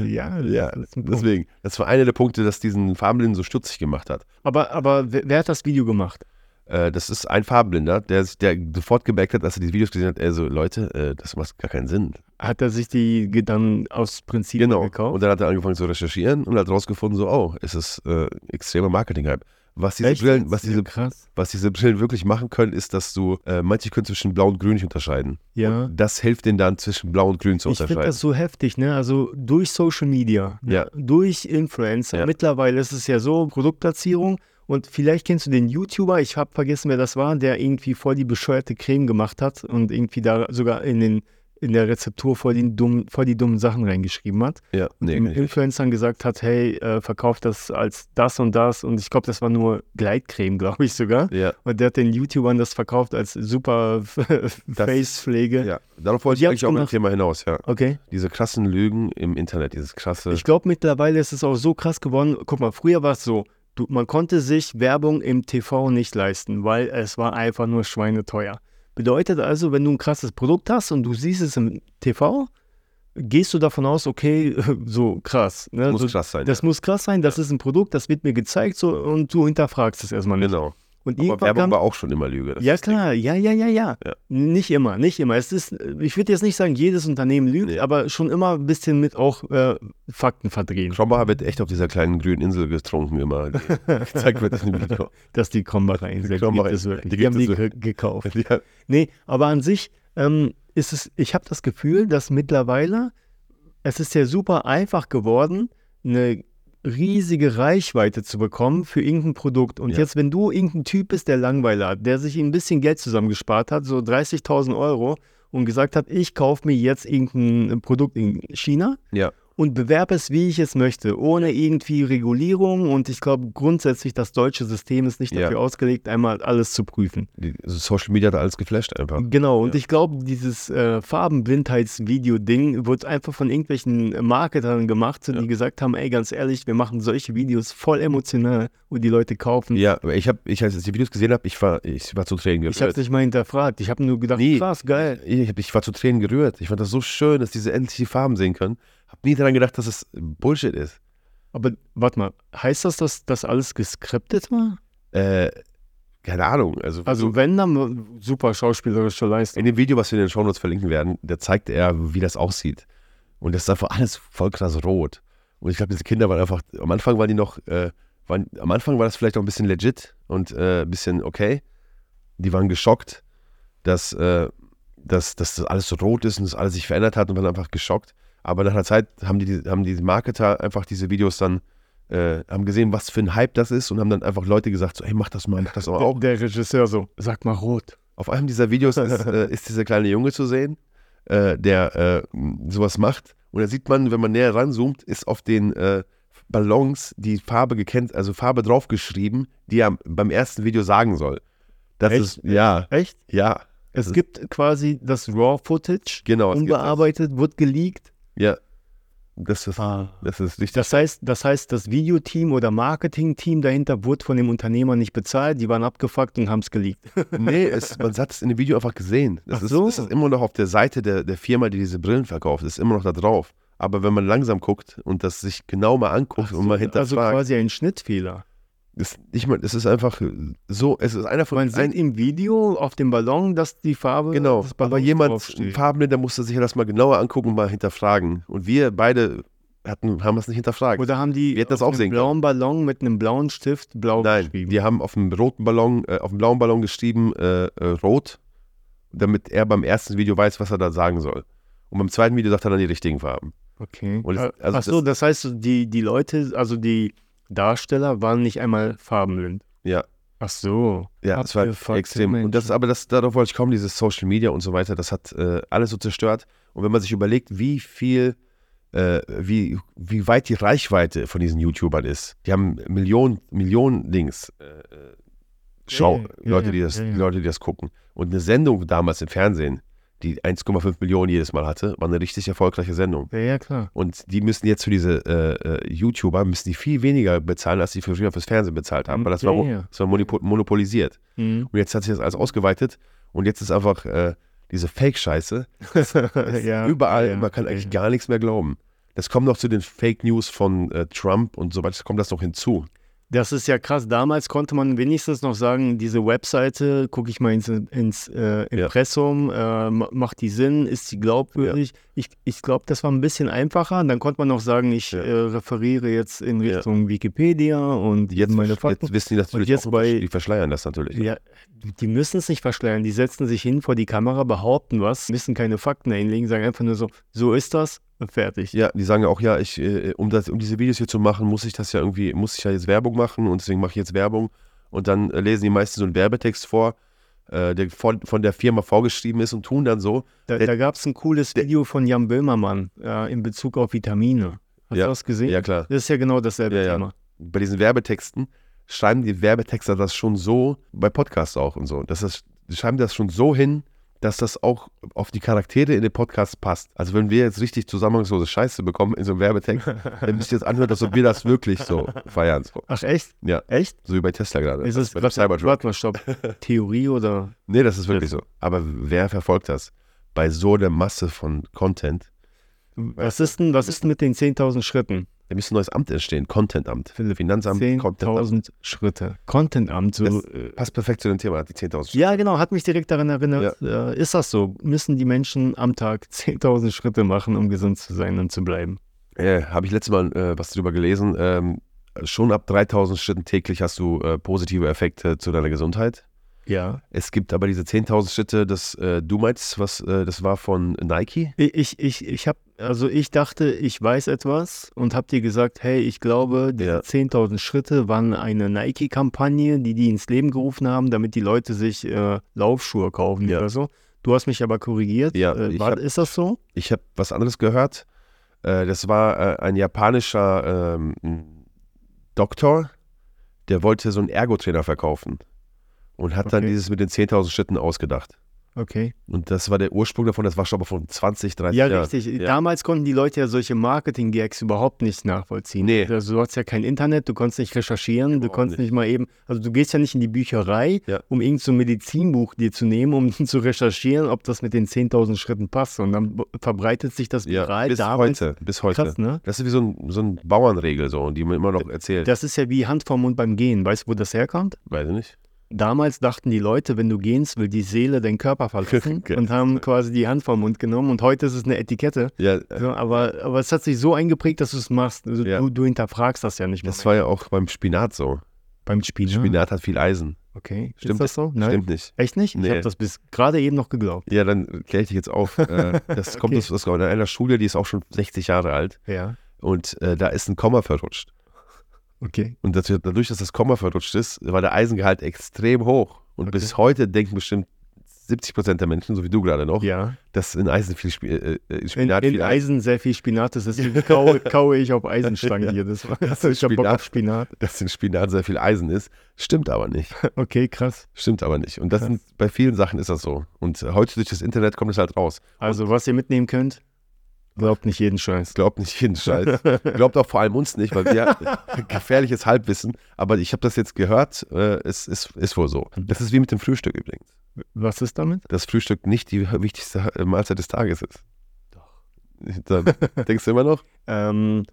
ja, (laughs) ja, das ist ein Punkt. deswegen. Das war einer der Punkte, das diesen Farbenblinden so stutzig gemacht hat. Aber, aber wer, hat das Video gemacht? Äh, das ist ein Farbenblinder, der, der sofort gemerkt hat, als er die Videos gesehen hat, er so, Leute, äh, das macht gar keinen Sinn. Hat er sich die dann aus Prinzip Genau. gekauft? Und dann hat er angefangen zu recherchieren und hat rausgefunden, so, oh, es ist äh, extremer Marketing-Hype. Was diese, Echt Brillen, was, diese, krass. was diese Brillen wirklich machen können, ist, dass du, äh, manche können zwischen blau und grün nicht unterscheiden. Ja. Und das hilft denen dann, zwischen blau und grün zu Ich finde unterscheiden. das so heftig, ne? Also durch Social Media, ne? Ja. durch Influencer. Ja. Mittlerweile ist es ja so, Produktplatzierung. Und vielleicht kennst du den YouTuber, ich habe vergessen, wer das war, der irgendwie voll die bescheuerte Creme gemacht hat und irgendwie da sogar in, den, in der Rezeptur voll, den dummen, voll die dummen Sachen reingeschrieben hat. ja, Und nee, den. Influencern gesagt hat, hey, äh, verkauf das als das und das. Und ich glaube, das war nur Gleitcreme, (laughs) glaube ich sogar. ja, Und der hat den YouTubern das verkauft als super (laughs) Facepflege. ja, darauf wollte Die ich eigentlich auch mit dem. Thema hinaus, ja. Okay. Diese krassen Lügen im Internet, dieses krasse. Ich glaube, mittlerweile ist es auch so krass geworden. Guck mal, früher war es so, du, man konnte sich Werbung im TV nicht leisten, weil es war einfach nur schweineteuer. Bedeutet also, wenn du ein krasses Produkt hast und du siehst es im TV, gehst du davon aus, okay, (laughs) so krass. Ne? muss so, krass sein. Das muss krass sein, das ist ein Produkt, das wird mir gezeigt so, und du hinterfragst es erstmal ja. nicht. Genau. Und Aber Werbung kam- war auch schon immer Lüge. das ja, ist das klar, ja, ja, ja, ja, Ja. Nicht immer, nicht immer. Es ist, ich würde jetzt nicht sagen, jedes Unternehmen lügt, Nee. aber schon immer ein bisschen mit auch äh, Fakten verdrehen. Krombacher wird echt auf dieser kleinen grünen Insel getrunken, immer. Die (laughs) gezeigt wird in dem Video. dass die Krombacher Insel Krombacher gibt es wirklich. die Die, haben die ge gekauft. (laughs) Ja, Nee, aber an sich ähm, ist es, ich habe das Gefühl, dass mittlerweile, es ist ja super einfach geworden, eine riesige Reichweite zu bekommen für irgendein Produkt. Und Ja. jetzt, wenn du irgendein Typ bist, der Langweiler hat, der sich ein bisschen Geld zusammengespart hat, so 30.000 Euro, und gesagt hat, ich kaufe mir jetzt irgendein Produkt in China ja. Und bewerbe es, wie ich es möchte, ohne irgendwie Regulierung. Und ich glaube grundsätzlich, das deutsche System ist nicht Ja. dafür ausgelegt, einmal alles zu prüfen. Die, also Social Media hat alles geflasht einfach. Genau, und Ja. ich glaube, dieses äh, Farbenblindheitsvideo-Ding wird einfach von irgendwelchen Marketern gemacht, so, Ja. die gesagt haben, ey, ganz ehrlich, wir machen solche Videos voll emotional und die Leute kaufen. Ja, ich habe, ich, als ich die Videos gesehen habe, ich war, ich war zu Tränen Ich habe gerührt. nicht mal hinterfragt. Ich habe nur gedacht, Nee. krass, geil. Ich, ich war zu Tränen gerührt. Ich fand das so schön, dass diese endlich die Farben sehen können. Hab nie daran gedacht, dass es Bullshit ist. Aber warte mal, heißt das, dass das alles geskriptet war? Äh, keine Ahnung. Also, Also wenn, dann super schauspielerische Leistung. in dem Video, was wir in den Shownotes verlinken werden, da zeigt er, wie das aussieht. Und das ist einfach alles voll krass rot. Und ich glaube, diese Kinder waren einfach, am Anfang waren die noch, äh, waren, am Anfang war das vielleicht auch ein bisschen legit und äh, ein bisschen okay. Die waren geschockt, dass, äh, dass, dass das alles so rot ist und dass alles sich verändert hat und waren einfach geschockt. Aber nach einer Zeit haben die, haben die Marketer einfach diese Videos dann, äh, haben gesehen, was für ein Hype das ist und haben dann einfach Leute gesagt, so, hey, mach das mal, mach das aber auch. Der, der Regisseur so, sag mal rot. Auf einem dieser Videos ist, (laughs) äh, ist dieser kleine Junge zu sehen, äh, der äh, sowas macht. Und da sieht man, wenn man näher ranzoomt, ist auf den äh, Ballons die Farbe gekennt, also Farbe draufgeschrieben, die er beim ersten Video sagen soll. Das Echt? ist, ja, Echt? ja. Es gibt quasi das Raw-Footage, Genau, unbearbeitet, wird geleakt. Ja. Das ist, das ist richtig. Das heißt, das heißt, das Videoteam oder Marketingteam dahinter wurde von dem Unternehmer nicht bezahlt, die waren abgefuckt und haben es geleakt. (laughs) Nee, es, man hat es in dem Video einfach gesehen. Das, Ach ist, so. das ist immer noch auf der Seite der, der Firma, die diese Brillen verkauft. Das ist immer noch da drauf. Aber wenn man langsam guckt und das sich genau mal anguckt und mal also hinterfragt, quasi ein Schnittfehler. Ist nicht mal, es ist einfach so, es ist einer von Man ein, sieht im Video auf dem Ballon, dass die Farbe Genau, aber jemand. Farbenblinder, musste sich das mal genauer angucken und mal hinterfragen. Und wir beide hatten, haben das nicht hinterfragt. Oder haben die Wir hätten das auf auch einem blauen Ballon mit einem blauen Stift blau Nein, geschrieben? die haben auf dem roten Ballon, äh, auf dem blauen Ballon geschrieben, äh, äh, rot, damit er beim ersten Video weiß, was er da sagen soll. Und beim zweiten Video sagt er dann die richtigen Farben. Okay. Und es- Äh, also Ach so, das heißt, die, die Leute, also die Darsteller waren nicht einmal farbenblind. Ja, Ach so. ja, das war extrem. Und das, Menschen. aber das, darauf wollte ich kommen, dieses Social Media und so weiter, das hat äh, alles so zerstört. Und wenn man sich überlegt, wie viel, äh, wie, wie weit die Reichweite von diesen YouTubern ist, die haben Millionen, Millionen Links. Äh, äh, Schau, ja, Leute, die das, die Leute, die das gucken. Und eine Sendung damals im Fernsehen, die 1,5 Millionen jedes Mal hatte, war eine richtig erfolgreiche Sendung. Ja, ja, klar. Und die müssen jetzt für diese äh, äh, YouTuber, müssen die viel weniger bezahlen, als die für früher fürs Fernsehen bezahlt haben, weil das war, Ja, mo- ja. das war monopo- monopolisiert. Mhm. Und jetzt hat sich das alles ausgeweitet und jetzt ist einfach äh, diese Fake-Scheiße (laughs) ja, überall, man kann eigentlich gar nichts mehr glauben. Das kommt noch zu den Fake News von äh, Trump und so weiter, kommt das noch hinzu. Das ist ja krass. Damals konnte man wenigstens noch sagen, diese Webseite, gucke ich mal ins, ins äh, Impressum, äh, ma- macht die Sinn, ist sie glaubwürdig? Ich, ich glaube, das war ein bisschen einfacher. Dann konnte man noch sagen, ich Ja. äh, referiere jetzt in Ja. Richtung Wikipedia und Jetzt, meine Fakten. jetzt wissen die natürlich, jetzt auch, bei- die verschleiern das natürlich. Ja, die müssen es nicht verschleiern. Die setzen sich hin vor die Kamera, behaupten was, müssen keine Fakten hinlegen, sagen einfach nur so, so ist das, fertig. Ja, die sagen auch, ja, ich, äh, um, das, um diese Videos hier zu machen, muss ich das ja irgendwie, muss ich ja jetzt Werbung machen und deswegen mache ich jetzt Werbung. Und dann äh, lesen die meisten so einen Werbetext vor, äh, der von, von der Firma vorgeschrieben ist und tun dann so. Da, Der- da gab es ein cooles Video von Jan Böhmermann äh, in Bezug auf Vitamine. Hast Ja. du das gesehen? Ja, klar. Das ist ja genau dasselbe Ja, ja. Thema. Bei diesen Werbetexten schreiben die Werbetexter das schon so, bei Podcasts auch und so. Das ist, die schreiben das schon so hin, dass das auch auf die Charaktere in den Podcasts passt. Also wenn wir jetzt richtig zusammenhangslose Scheiße bekommen in so einem Werbetext, dann müsst ihr jetzt anhören, ob wir das wirklich so feiern. So, Ach echt? Ja. Echt? so wie bei Tesla gerade. Ist Das es bei Cybertruck. Warte mal, stopp. Theorie oder? Nee, das ist wirklich so. Aber wer verfolgt das? Bei so einer Masse von Content, Was ist denn, was ist denn mit den 10.000 Schritten? Da müsste ein neues Amt entstehen, Contentamt. Finanzamt, Contentamt. 10.000 Schritte. Contentamt. So, Das- äh, Passt perfekt zu dem Thema, die 10.000 ja, genau, hat mich direkt daran erinnert. Äh, ist das so? Müssen die Menschen am Tag (laughs) 10.000 Schritte machen, um gesund zu sein und zu bleiben? Äh, Habe ich letztes Mal äh, was drüber gelesen. Ähm, schon ab 3000 Schritten täglich hast du äh, positive Effekte zu deiner Gesundheit. Ja. Es gibt aber diese 10.000 Schritte, das äh, du meinst, was, äh, das war von Nike? Ich, ich, ich habe, also ich dachte, ich weiß etwas und habe dir gesagt, hey, ich glaube, diese Ja. 10.000 Schritte waren eine Nike-Kampagne, die die ins Leben gerufen haben, damit die Leute sich äh, Laufschuhe kaufen Ja. oder so. Du hast mich aber korrigiert. Ja, äh, war, hab- ist das so? Ich habe was anderes gehört. Äh, das war äh, ein japanischer ähm, Doktor, der wollte so einen Ergotrainer verkaufen und hat dann Okay. dieses mit den 10.000 Schritten ausgedacht. Okay. Und das war der Ursprung davon, das war schon aber von 20, 30 Ja, Jahren. richtig. Ja. Damals konnten die Leute ja solche Marketing-Gags überhaupt nicht nachvollziehen. Nee. Also du hattest ja kein Internet, du konntest nicht recherchieren, du Überhaupt konntest nicht. nicht. mal eben, also du gehst ja nicht in die Bücherei, Ja. um irgend so Medizinbuch dir zu nehmen, um (laughs) zu recherchieren, ob das mit den 10.000 Schritten passt. Und dann verbreitet sich das Ja, viral bis damals. heute, bis heute. Krass, ne? Das ist wie so ein, so ein Bauernregel, so, die man immer noch erzählt. Das ist ja wie Hand vom Mund beim Gehen. Weißt du, wo das herkommt? Weiß ich nicht. Damals dachten die Leute, wenn du gehst, will die Seele deinen Körper verlassen (laughs) Geil. und haben quasi die Hand vom Mund genommen. Und heute ist es eine Etikette. Ja, So, aber, aber es hat sich so eingeprägt, dass du es machst. Also Ja. du, du hinterfragst das ja nicht mehr. das war ja auch beim Spinat so. beim Spinat. Spinat hat viel Eisen. Okay. Stimmt ist das so? Nein. Stimmt nicht. Echt nicht? Ich Nee. habe das bis gerade eben noch geglaubt. Ja, dann kläre ich dich jetzt auf. Äh, (laughs) das kommt Okay. aus, aus einer Schule, die ist auch schon 60 Jahre alt. Ja. Und äh, da ist ein Komma verrutscht. Okay. Und dadurch, dass das Komma verrutscht ist, war der Eisengehalt extrem hoch. Und Okay. bis heute denken bestimmt 70 Prozent der Menschen, so wie du gerade noch, Ja. dass in Eisen viel Spi äh, äh, In, Spinat in viel Eisen sehr viel Spinat ist. Deswegen (laughs) kaue, kaue ich auf Eisenstangen Ja. hier. Das war, Das (laughs) ich ist hab Bock Spinat. auf Spinat. dass in Spinat sehr viel Eisen ist. Stimmt aber nicht. (laughs) Okay, krass. Stimmt aber nicht. Und das sind, bei vielen Sachen ist das so. Und äh, heute durch das Internet kommt es halt raus. Also, was ihr mitnehmen könnt, glaubt nicht jeden Scheiß. Glaubt nicht jeden Scheiß. Glaubt auch vor allem uns nicht, weil wir (laughs) gefährliches Halbwissen. Aber ich habe das jetzt gehört, äh, es ist, ist wohl so. Das ist wie mit dem Frühstück übrigens. Was ist damit? Das Frühstück nicht die wichtigste äh, Mahlzeit des Tages ist. Dann (laughs) denkst du immer noch? Ähm,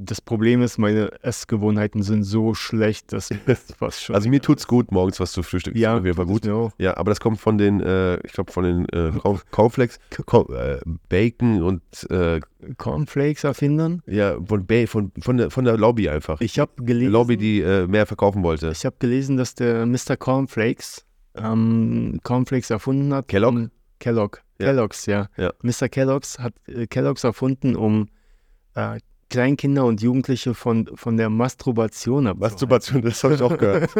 das Problem ist, meine Essgewohnheiten sind so schlecht, dass das (laughs) fast schon. Also mir tut's gut, morgens was zu frühstücken. ja, jeden Fall gut. Ja. aber das kommt von den, äh, ich glaube, von den äh, (laughs) Corn- Cornflakes, Corn- äh, Bacon und äh, Cornflakes erfinden. ja, von, ba von, von, der, von der Lobby einfach. Ich habe gelesen, Lobby, die äh, mehr verkaufen wollte. ich habe gelesen, dass der Mr. Cornflakes ähm, Cornflakes erfunden hat. Kellogg? Um, Kellogg. Ja. Kellogg's, ja. Ja. Mr. Kellogg's hat äh, Kellogg's erfunden, um äh, Kleinkinder und Jugendliche von, von der Masturbation abzuhalten. Masturbation, das habe ich auch gehört.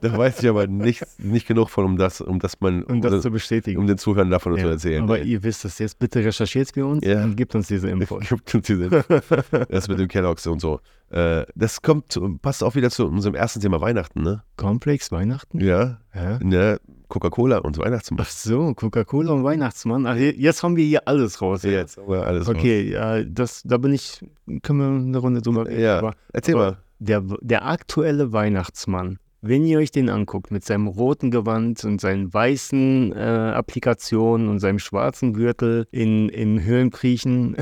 da weiß ich aber nicht, nicht genug von, um das, um das mal, Um das zu bestätigen. um den Zuhörern davon zu Ja, erzählen. Aber ihr wisst es jetzt. Bitte recherchiert für uns Ja. und gebt uns diese Infos. Gibt uns diese- (laughs) das mit dem Kellogg's und so. Äh, das kommt, passt auch wieder zu unserem ersten Thema Weihnachten, ne? Cornflakes, Weihnachten? Ja. Ja. Ne, Coca-Cola und Weihnachtsmann. Ach so, Coca-Cola und Weihnachtsmann. Ach, je- jetzt haben wir hier alles raus. ja. Jetzt haben wir alles raus. Okay, ja, das, da bin ich, können wir eine Runde drüber reden. Ja. Aber Erzähl aber mal. Der, der aktuelle Weihnachtsmann, wenn ihr euch den anguckt, mit seinem roten Gewand und seinen weißen äh, Applikationen und seinem schwarzen Gürtel in, in Höhlen kriechen.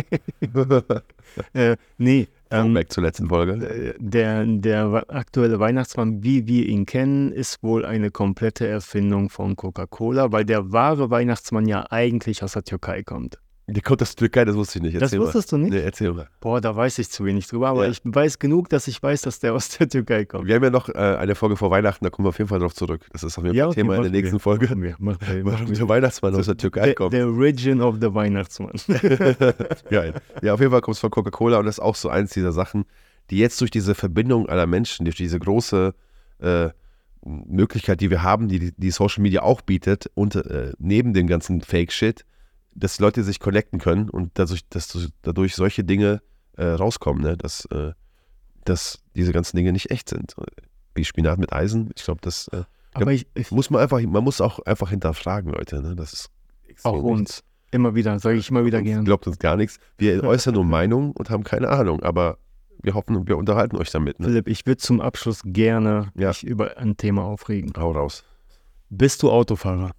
(laughs) (laughs) äh, nee, ähm, Back zur letzten Folge. äh, der, der aktuelle Weihnachtsmann, wie wir ihn kennen, ist wohl eine komplette Erfindung von Coca-Cola, weil der wahre Weihnachtsmann ja eigentlich aus der Türkei kommt. Der kommt aus der Türkei, das wusste ich nicht. Das Erzähl mal. wusstest du nicht? Nee, erzähl mal. Boah, da weiß ich zu wenig drüber, aber Ja. ich weiß genug, dass ich weiß, dass der aus der Türkei kommt. Wir haben ja noch äh, eine Folge vor Weihnachten, da kommen wir auf jeden Fall drauf zurück. Das ist auf jeden Fall okay, Thema in der nächsten wir, Folge. Machen wir, machen wir, Warum machen der Weihnachtsmann aus der Türkei wir. kommt. Der Origin of the Weihnachtsmann. (laughs) Geil. Ja, auf jeden Fall kommt es von Coca-Cola und das ist auch so eins dieser Sachen, die jetzt durch diese Verbindung aller Menschen, durch diese große äh, Möglichkeit, die wir haben, die die Social Media auch bietet, und äh, neben dem ganzen Fake-Shit, dass Leute sich connecten können und dadurch, dass dadurch solche Dinge äh, rauskommen, ne? dass, äh, dass diese ganzen Dinge nicht echt sind. Wie Spinat mit Eisen, ich glaube, das äh, aber ich, ich muss man einfach, man muss auch einfach hinterfragen, Leute. Ne? Das ist auch uns. Immer wieder, sage ich immer wieder Uns gern. Glaubt uns gar nichts. Wir (laughs) äußern nur Meinung und haben keine Ahnung, aber wir hoffen, wir unterhalten euch damit. Ne? Philipp, ich würde zum Abschluss gerne Ja. mich über ein Thema aufregen. Hau raus. Bist du Autofahrer?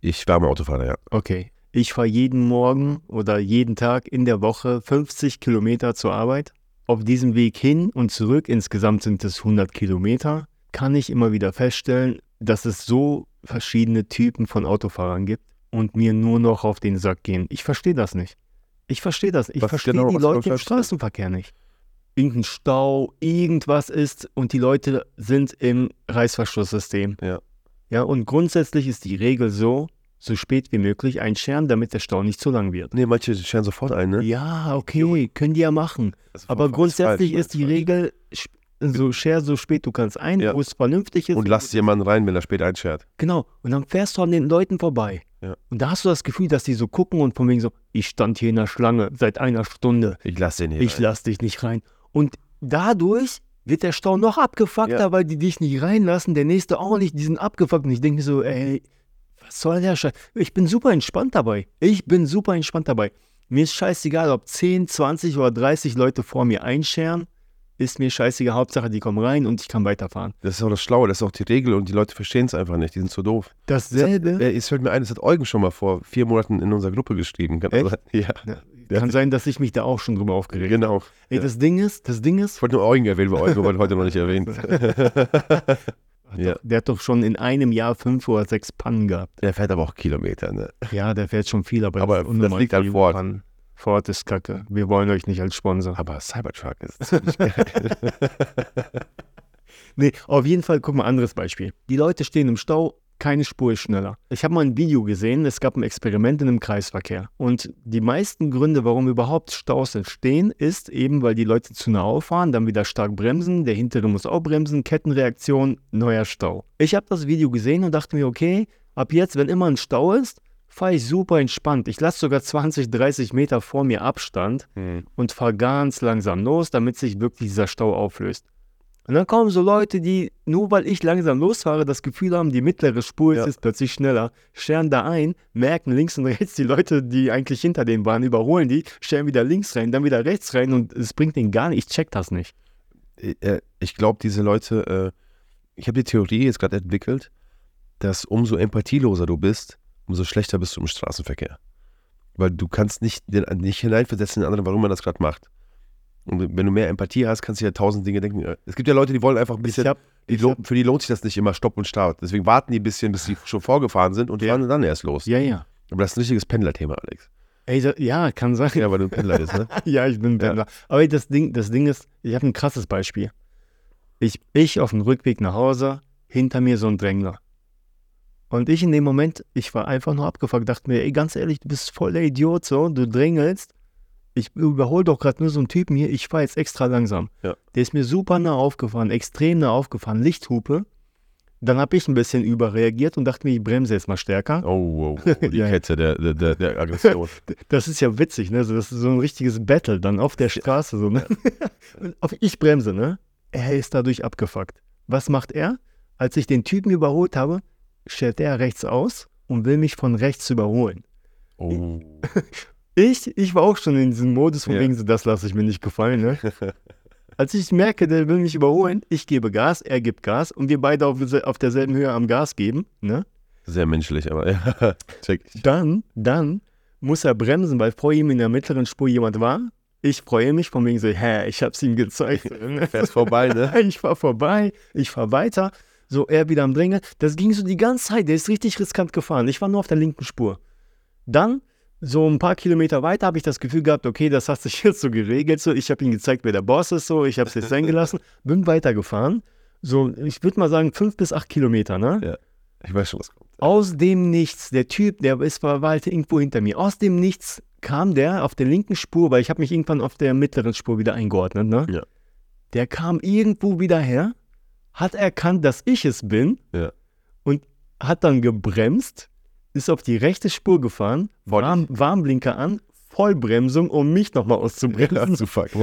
Ich- war mal Autofahrer, ja. Okay. Ich fahre jeden Morgen oder jeden Tag in der Woche 50 Kilometer zur Arbeit. Auf diesem Weg hin und zurück, insgesamt sind es 100 Kilometer, kann ich immer wieder feststellen, dass es so verschiedene Typen von Autofahrern gibt und mir nur noch auf den Sack gehen. Ich verstehe das nicht. Ich verstehe das. Ich verstehe genau, die Leute im? Straßenverkehr nicht. Irgendein Stau, irgendwas ist und die Leute sind im Reißverschlusssystem. Ja. Ja, und grundsätzlich ist die Regel so, so spät wie möglich einscheren, damit der Stau nicht zu lang wird. Nee, manche scheren sofort ein, ne? Ja, okay, können die ja machen. Aber grundsätzlich falsch, ist die falsch. Regel, so share so spät du kannst ein, Ja. wo es vernünftig ist. Und lass jemanden rein, wenn er spät einschert. Genau. Und dann fährst du an den Leuten vorbei. Ja. Und da hast du das Gefühl, dass die so gucken und von wegen so, ich stand hier in der Schlange seit einer Stunde. Ich lasse den hier Ich rein. lass dich nicht rein. Und dadurch wird der Stau noch abgefuckter, Ja. weil die dich nicht reinlassen. Der nächste auch nicht, die sind abgefuckt. Und ich denke mir so, ey, was soll der Scheiß? Ich bin super entspannt dabei. Ich bin super entspannt dabei. Mir ist scheißegal, ob 10, 20 oder 30 Leute vor mir einscheren. Ist mir scheißegal. Hauptsache, die kommen rein und ich kann weiterfahren. Das ist auch das Schlaue, das ist auch die Regel und die Leute verstehen es einfach nicht, die sind zu doof. Dasselbe. Äh, Es fällt mir ein, das hat Eugen schon mal vor vier Monaten in unserer Gruppe geschrieben. Echt? sein? (laughs) Ja, Ja, kann sein, dass ich mich da auch schon drüber aufgeregt habe. genau. Ey, Ja. das Ding ist, das Ding ist, Ich wollte nur Eugen erwähnen, weil Eugen wurde heute noch nicht (laughs) erwähnt. ja. der hat doch schon in einem Jahr fünf oder sechs Pannen gehabt. Der fährt aber auch Kilometer, ne? Ja, der fährt schon viel, aber, Aber das unnormal liegt an viel Ford. Pannen. Ford ist kacke. Wir wollen euch nicht als Sponsor. Aber Cybertruck ist (laughs) ziemlich geil. Nee, auf jeden Fall, guck mal, anderes Beispiel. Die Leute stehen im Stau, keine Spur ist schneller. Ich habe mal ein Video gesehen, es gab ein Experiment in einem Kreisverkehr. Und die meisten Gründe, warum überhaupt Staus entstehen, ist eben, weil die Leute zu nah auffahren, dann wieder stark bremsen, der hintere muss auch bremsen, Kettenreaktion, neuer Stau. Ich habe das Video gesehen und dachte mir, okay, ab jetzt, wenn immer ein Stau ist, fahre ich super entspannt. Ich lasse sogar 20, 30 Meter vor mir Abstand Hm. und fahre ganz langsam los, damit sich wirklich dieser Stau auflöst. Und dann kommen so Leute, die, nur weil ich langsam losfahre, das Gefühl haben, die mittlere Spur ist Ja. jetzt plötzlich schneller, scheren da ein, merken links und rechts die Leute, die eigentlich hinter denen waren, überholen die, scheren wieder links rein, dann wieder rechts rein und es bringt denen gar nicht. Ich check das nicht. Äh, ich glaube, diese Leute, äh, ich habe die Theorie jetzt gerade entwickelt, dass umso empathieloser du bist, umso schlechter bist du im Straßenverkehr. Weil du kannst nicht, nicht hineinversetzen in den anderen, warum man das gerade macht. Und wenn du mehr Empathie hast, kannst du ja tausend Dinge denken. Es gibt ja Leute, die wollen einfach ein bisschen, hab- die ich lo- hab- für die lohnt sich das nicht immer Stopp und Start. Deswegen warten die ein bisschen, bis sie schon vorgefahren sind und Ja. fahren dann erst los. Ja, ja. Aber das ist ein richtiges Pendlerthema, Alex. Ey, da, ja, kann sein. Ja, weil du ein Pendler bist, ne? (laughs) Ja, ich bin ein Pendler. Aber das Ding, das Ding ist, ich habe ein krasses Beispiel. Ich, ich auf dem Rückweg nach Hause, hinter mir so ein Drängler. Und ich in dem Moment, ich war einfach nur abgefuckt, dachte mir, ey, ganz ehrlich, du bist voll der Idiot, so, du drängelst. Ich überhole doch gerade nur so einen Typen hier, ich fahre jetzt extra langsam. Ja. Der ist mir super nah aufgefahren, extrem nah aufgefahren, Lichthupe. Dann habe ich ein bisschen überreagiert und dachte mir, ich bremse jetzt mal stärker. Oh, oh, (laughs) oh die Ja. Kette der, der, der, Aggression. (laughs) Das ist ja witzig, ne? Das ist so ein richtiges Battle dann auf der Straße. So, ne? (laughs) Auf, ich bremse, ne? Er ist dadurch abgefuckt. Was macht er? Als ich den Typen überholt habe, stellt er rechts aus und will mich von rechts überholen. Oh. Ich, ich war auch schon in diesem Modus von Ja. wegen so, das lasse ich mir nicht gefallen, ne? (laughs) Als ich merke, der will mich überholen, ich gebe Gas, er gibt Gas und wir beide auf, auf derselben Höhe am Gas geben, ne? Sehr menschlich, aber (laughs) ja, check. ich. Dann, dann muss er bremsen, weil vor ihm in der mittleren Spur jemand war. Ich freue mich von wegen so, hä, ich hab's ihm gezeigt. (laughs) Fährst vorbei, ne? ich fahr vorbei, ich fahr weiter. So, er wieder am Drängeln. Das ging so die ganze Zeit. Der ist richtig riskant gefahren. Ich war nur auf der linken Spur. Dann, so ein paar Kilometer weiter, habe ich das Gefühl gehabt, okay, das hat sich (laughs) jetzt so geregelt. So, ich habe ihm gezeigt, wer der Boss ist. So, ich habe es jetzt sein gelassen. (laughs) Bin weitergefahren. So, ich würde mal sagen, fünf bis acht Kilometer, ne? Ich weiß schon, was kommt. Aus dem Nichts, der Typ, der ist war war halt irgendwo hinter mir. Aus dem Nichts kam der auf der linken Spur, weil ich habe mich irgendwann auf der mittleren Spur wieder eingeordnet, ne? Ja. Der kam irgendwo wieder her, hat erkannt, dass ich es bin Ja. und hat dann gebremst, ist auf die rechte Spur gefahren, Vor Warn, Warnblinker an, Vollbremsung, um mich nochmal auszubremsen. zu fuck. (laughs)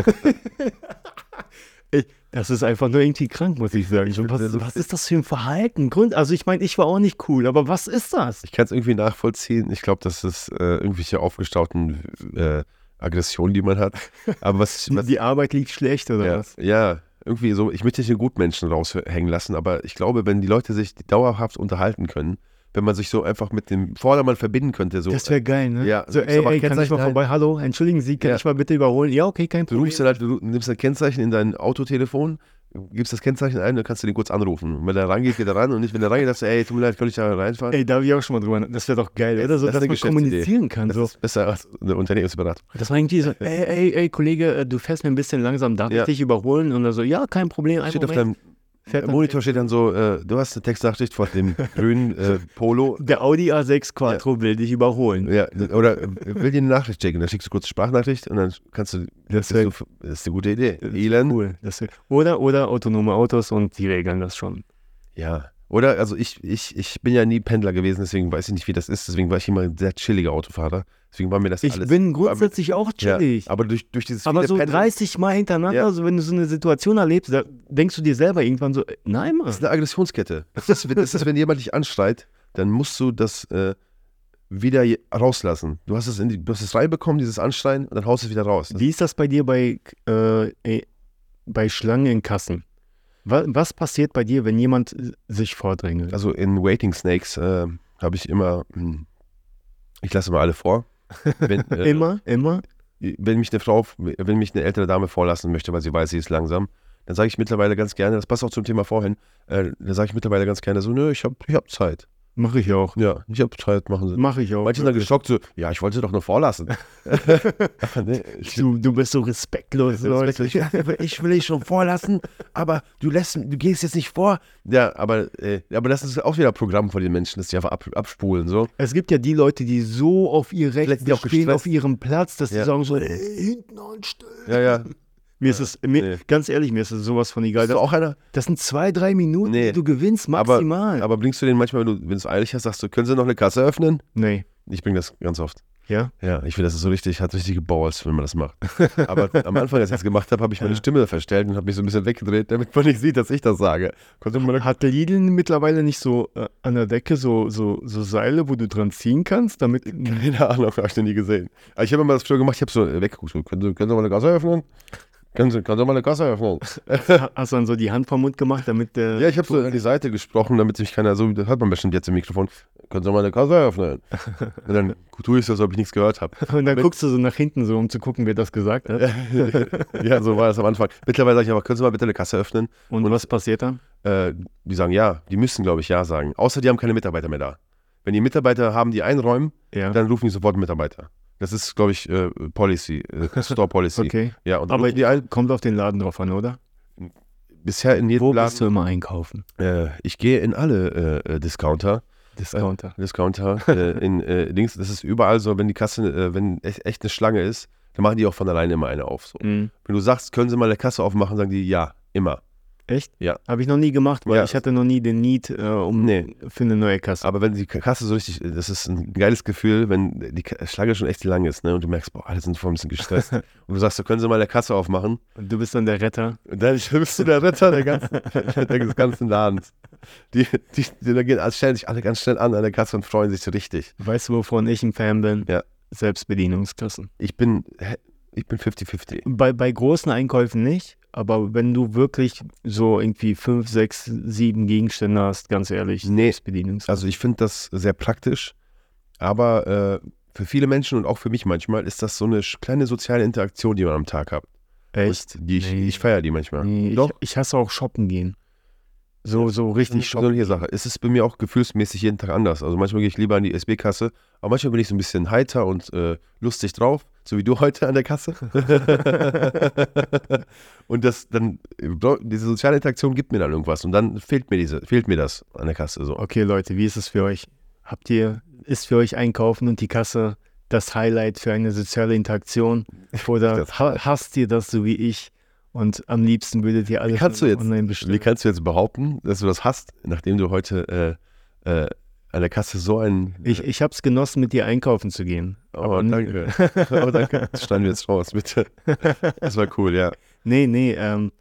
Ey, das ist einfach nur irgendwie krank, muss ich sagen. So, was, was ist das für ein Verhalten? Grund, also ich meine, ich war auch nicht cool, aber was ist das? Ich kann es irgendwie nachvollziehen. Ich glaube, das ist äh, irgendwelche aufgestauten äh, Aggressionen, die man hat. Aber was, (laughs) was Die Arbeit liegt schlecht oder ja, was? ja, irgendwie so, ich möchte nicht den Gutmenschen raushängen lassen, aber ich glaube, wenn die Leute sich dauerhaft unterhalten können, wenn man sich so einfach mit dem Vordermann verbinden könnte, so Das wäre geil, ne? Ja, so, ey, ey, kann ich Kennzeichen mal vorbei? Hallo, entschuldigen Sie, kann Ja. ich mal bitte überholen? Ja, okay, kein Du Problem. rufst dann halt, du nimmst ein Kennzeichen in dein Autotelefon, gibst das Kennzeichen ein, dann kannst du den kurz anrufen. Und wenn er rangeht, geht er ran und nicht, wenn er rangeht, sagst du, ey, tut mir leid, kann ich da reinfahren? Ey, da habe ich auch schon mal drüber. Das wäre doch geil, oder? So, das dass man kommunizieren kann. das So. ist besser als eine Unternehmensberatung. Das war irgendwie so, ey, ey, ey, Kollege, äh, du fährst mir ein bisschen langsam, darf Ja. ich dich überholen? Und er so, ja, kein Problem. Ein Steht auf Moment. deinem Fährt Monitor steht dann so, äh, du hast eine Textnachricht von dem (laughs) grünen äh, Polo. Der Audi A6 Quattro will dich überholen. Ja, oder äh, will dir eine Nachricht schicken, dann schickst du kurz eine Sprachnachricht und dann kannst du, das, wär- ist, so, das ist eine gute Idee. Elon, Cool. Wär, oder, oder autonome Autos und die regeln das schon. ja. Oder, also ich, ich, ich bin ja nie Pendler gewesen, deswegen weiß ich nicht, wie das ist. Deswegen war ich immer ein sehr chilliger Autofahrer. Deswegen war mir das Ich alles. bin grundsätzlich auch ja, chillig. aber durch, durch dieses Aber so Pendeln- 30 Mal hintereinander, Ja. so wenn du so eine Situation erlebst, da denkst du dir selber irgendwann so, äh, nein, Mann. Das ist eine Aggressionskette. Das ist, das ist wenn jemand dich anschreit, dann musst du das äh, wieder rauslassen. Du hast es, in die, du hast es reinbekommen, dieses Anschreien, und dann haust du es wieder raus. Wie ist das bei dir bei, äh, äh, bei Schlangen in Kassen? Was, passiert bei dir, wenn jemand äh, sich vordrängelt? also in Waiting Snakes äh, habe ich immer, hm, ich lasse mal alle vor. Wenn, (laughs) äh, immer, immer. wenn mich eine Frau, wenn mich eine ältere Dame vorlassen möchte, weil sie weiß, sie ist langsam, dann sage ich mittlerweile ganz gerne, das passt auch zum Thema vorhin, äh, dann sage ich mittlerweile ganz gerne so, nö, ich habe ich hab Zeit. Mache ich auch. Ja, ich habe Zeit, machen Sie. Mache ich auch. Manche sind dann geschockt so, ja, ich wollte sie doch nur vorlassen. (laughs) Nee, Du, du bist so respektlos, Leute. ich, ich will dich schon vorlassen, aber du lässt, du gehst jetzt nicht vor. Ja, aber, äh, aber das ist auch wieder Programm von den Menschen, dass die einfach ab, abspulen. So. Es gibt ja die Leute, die so auf ihr Recht gestresst. auf ihrem Platz, dass Ja. die sagen so, ey, hinten anstellen. Ja, ja. Mir ist es, mir, nee. ganz ehrlich, mir ist es sowas von egal. Das, auch einer? das sind zwei, drei Minuten, Nee. die du gewinnst, Aber, maximal. aber bringst du den manchmal, wenn du es eilig hast, sagst du, können Sie noch eine Kasse öffnen? nee. Ich bringe das ganz oft. Ja? Ja, ich finde, das ist so richtig, hat richtige Balls, wenn man das macht. (laughs) Aber am Anfang, als ich das gemacht habe, habe ich meine Stimme verstellt und habe mich so ein bisschen weggedreht, damit man nicht sieht, dass ich das sage. Man Hat Lidl mittlerweile nicht so äh, an der Decke so, so, so Seile, wo du dran ziehen kannst, damit. keine Ahnung, habe ich noch nie gesehen. Aber ich habe immer das früher gemacht, ich habe so weggeguckt, so, können Sie, können Sie mal eine Kasse öffnen? Können Sie, Sie mal eine Kasse öffnen? (laughs) Hast du dann so die Hand vom Mund gemacht, damit der. Ja, ich habe so an die Seite gesprochen, damit sich keiner so, das hört man bestimmt jetzt im Mikrofon. Können Sie mal eine Kasse öffnen? (laughs) Und dann tue ich so, als ob ich nichts gehört habe. Und dann guckst du so nach hinten, so um zu gucken, wer das gesagt hat. (laughs) ja, so war das am Anfang. Mittlerweile sage ich aber, können Sie mal bitte eine Kasse öffnen? Und was passiert dann? Äh, die sagen ja, die müssen, glaube ich, ja sagen. Außer die haben keine Mitarbeiter mehr da. Wenn die Mitarbeiter haben, die einräumen, Ja. dann rufen die sofort Mitarbeiter. Das ist, glaube ich, äh, Policy, äh, (laughs) Store Policy. Okay. Ja, Aber ein. kommt auf den Laden drauf an, oder? Bisher in jedem Wo Laden. bist du immer einkaufen? Äh, ich gehe in alle äh, äh, Discounter. Discounter. Discounter. äh, in äh, (laughs) links, das ist überall so, wenn die Kasse, äh, wenn echt, echt eine Schlange ist, dann machen die auch von alleine immer eine auf. So. Mhm. Wenn du sagst, können sie mal eine Kasse aufmachen, sagen die ja, immer. Echt? Ja. Habe ich noch nie gemacht, weil Ja. ich hatte noch nie den Need äh, um Nee. für eine neue Kasse. Aber wenn die Kasse so richtig, das ist ein geiles Gefühl, wenn die Schlange schon echt lang ist, ne? Und du merkst, boah, alle sind voll ein bisschen gestresst. (laughs) und du sagst, so können sie mal eine Kasse aufmachen. Und du bist dann der Retter. Und dann bist du der Retter der ganzen, (laughs) (laughs) des ganzen Ladens. Die, die, die, da gehen, stellen sich alle ganz schnell an an der Kasse und freuen sich so richtig. Weißt du, wovon ich ein Fan bin? Ja. Selbstbedienungskassen. Ich bin, ich bin 50-50. Bei, bei großen Einkäufen nicht, aber wenn du wirklich so irgendwie fünf, sechs, sieben Gegenstände hast, ganz ehrlich, Nee. Selbstbedienungskassen. Also ich finde das sehr praktisch, aber äh, für viele Menschen und auch für mich manchmal ist das so eine kleine soziale Interaktion, die man am Tag hat. Echt? Die ich, Nee. ich feiere die manchmal. Nee, ich, Doch. ich hasse auch shoppen gehen. So, so richtig shoppen. eine Sache. Es ist bei mir auch gefühlsmäßig jeden Tag anders. Also manchmal gehe ich lieber an die SB-Kasse, aber manchmal bin ich so ein bisschen heiter und äh, lustig drauf, so wie du heute an der Kasse. (laughs) und das dann, diese soziale Interaktion gibt mir dann irgendwas und dann fehlt mir diese, fehlt mir das an der Kasse so. Okay, Leute, wie ist es für euch? Habt ihr, ist für euch Einkaufen und die Kasse das Highlight für eine soziale Interaktion? (laughs) Oder hasst ihr das so wie ich? Und am liebsten würdet ihr alles kannst jetzt- online Wie bestellen? kannst du jetzt behaupten, dass du das hast, nachdem du heute äh, äh, an der Kasse so ein. Ich, ich habe es genossen, mit dir einkaufen zu gehen. Aber danke. oh, (laughs) danke. Das schneiden wir jetzt raus, bitte. Das war cool, ja. Nee, nee, ähm,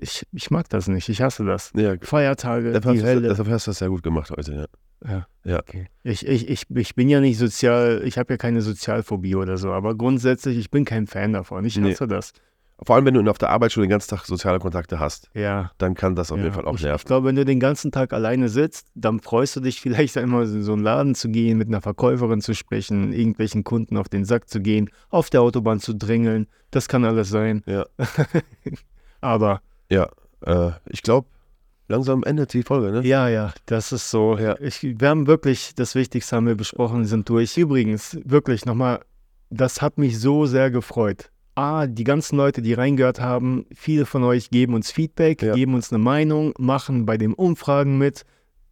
ich, ich mag das nicht. Ich hasse das. ja Feiertage, dafür, die hast du, Hölle. dafür hast du das sehr gut gemacht heute, ja. Ja. Ja. Okay. Ich, ich, ich, ich bin ja nicht sozial, ich habe ja keine Sozialphobie oder so, aber grundsätzlich, ich bin kein Fan davon. Ich Nee. hasse das. Vor allem, wenn du auf der Arbeit schon den ganzen Tag soziale Kontakte hast, Ja. dann kann das auf ja. jeden Fall auch ich, ich nerven. glaube, wenn du den ganzen Tag alleine sitzt, dann freust du dich vielleicht (laughs) einmal in so einen Laden zu gehen, mit einer Verkäuferin zu sprechen, irgendwelchen Kunden auf den Sack zu gehen, auf der Autobahn zu drängeln. Das kann alles sein. Ja. (laughs) aber Ja, äh, ich glaube, langsam endet die Folge, ne? Ja, ja, das ist so. Ja. Ich, wir haben wirklich das Wichtigste haben wir besprochen, sind durch. Übrigens, wirklich nochmal, das hat mich so sehr gefreut. A, die ganzen Leute, die reingehört haben, viele von euch geben uns Feedback, Ja. geben uns eine Meinung, machen bei den Umfragen mit.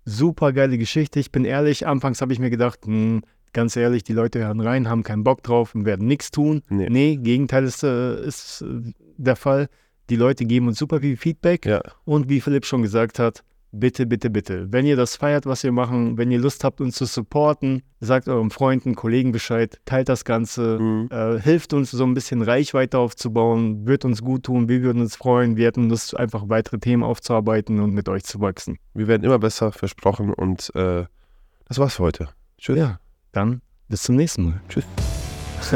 Super geile Geschichte. Ich bin ehrlich, anfangs habe ich mir gedacht, hm, ganz ehrlich, die Leute hören rein, haben keinen Bock drauf und werden nichts tun. Nee. Nee, Gegenteil ist, äh, ist äh, der Fall. Die Leute geben uns super viel Feedback. Ja. Und wie Philipp schon gesagt hat, bitte, bitte, bitte, wenn ihr das feiert, was wir machen, wenn ihr Lust habt, uns zu supporten, sagt euren Freunden, Kollegen Bescheid, teilt das Ganze, Mhm. äh, hilft uns so ein bisschen Reichweite aufzubauen, wird uns gut tun, wir würden uns freuen, wir hätten Lust, einfach weitere Themen aufzuarbeiten und mit euch zu wachsen. Wir werden immer besser, versprochen. Und äh, das war's für heute. Tschüss. Ja, dann bis zum nächsten Mal. Tschüss. (laughs)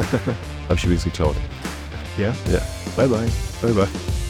Hab ich übrigens geklaut. Ja? Ja. Bye, bye. Bye, bye.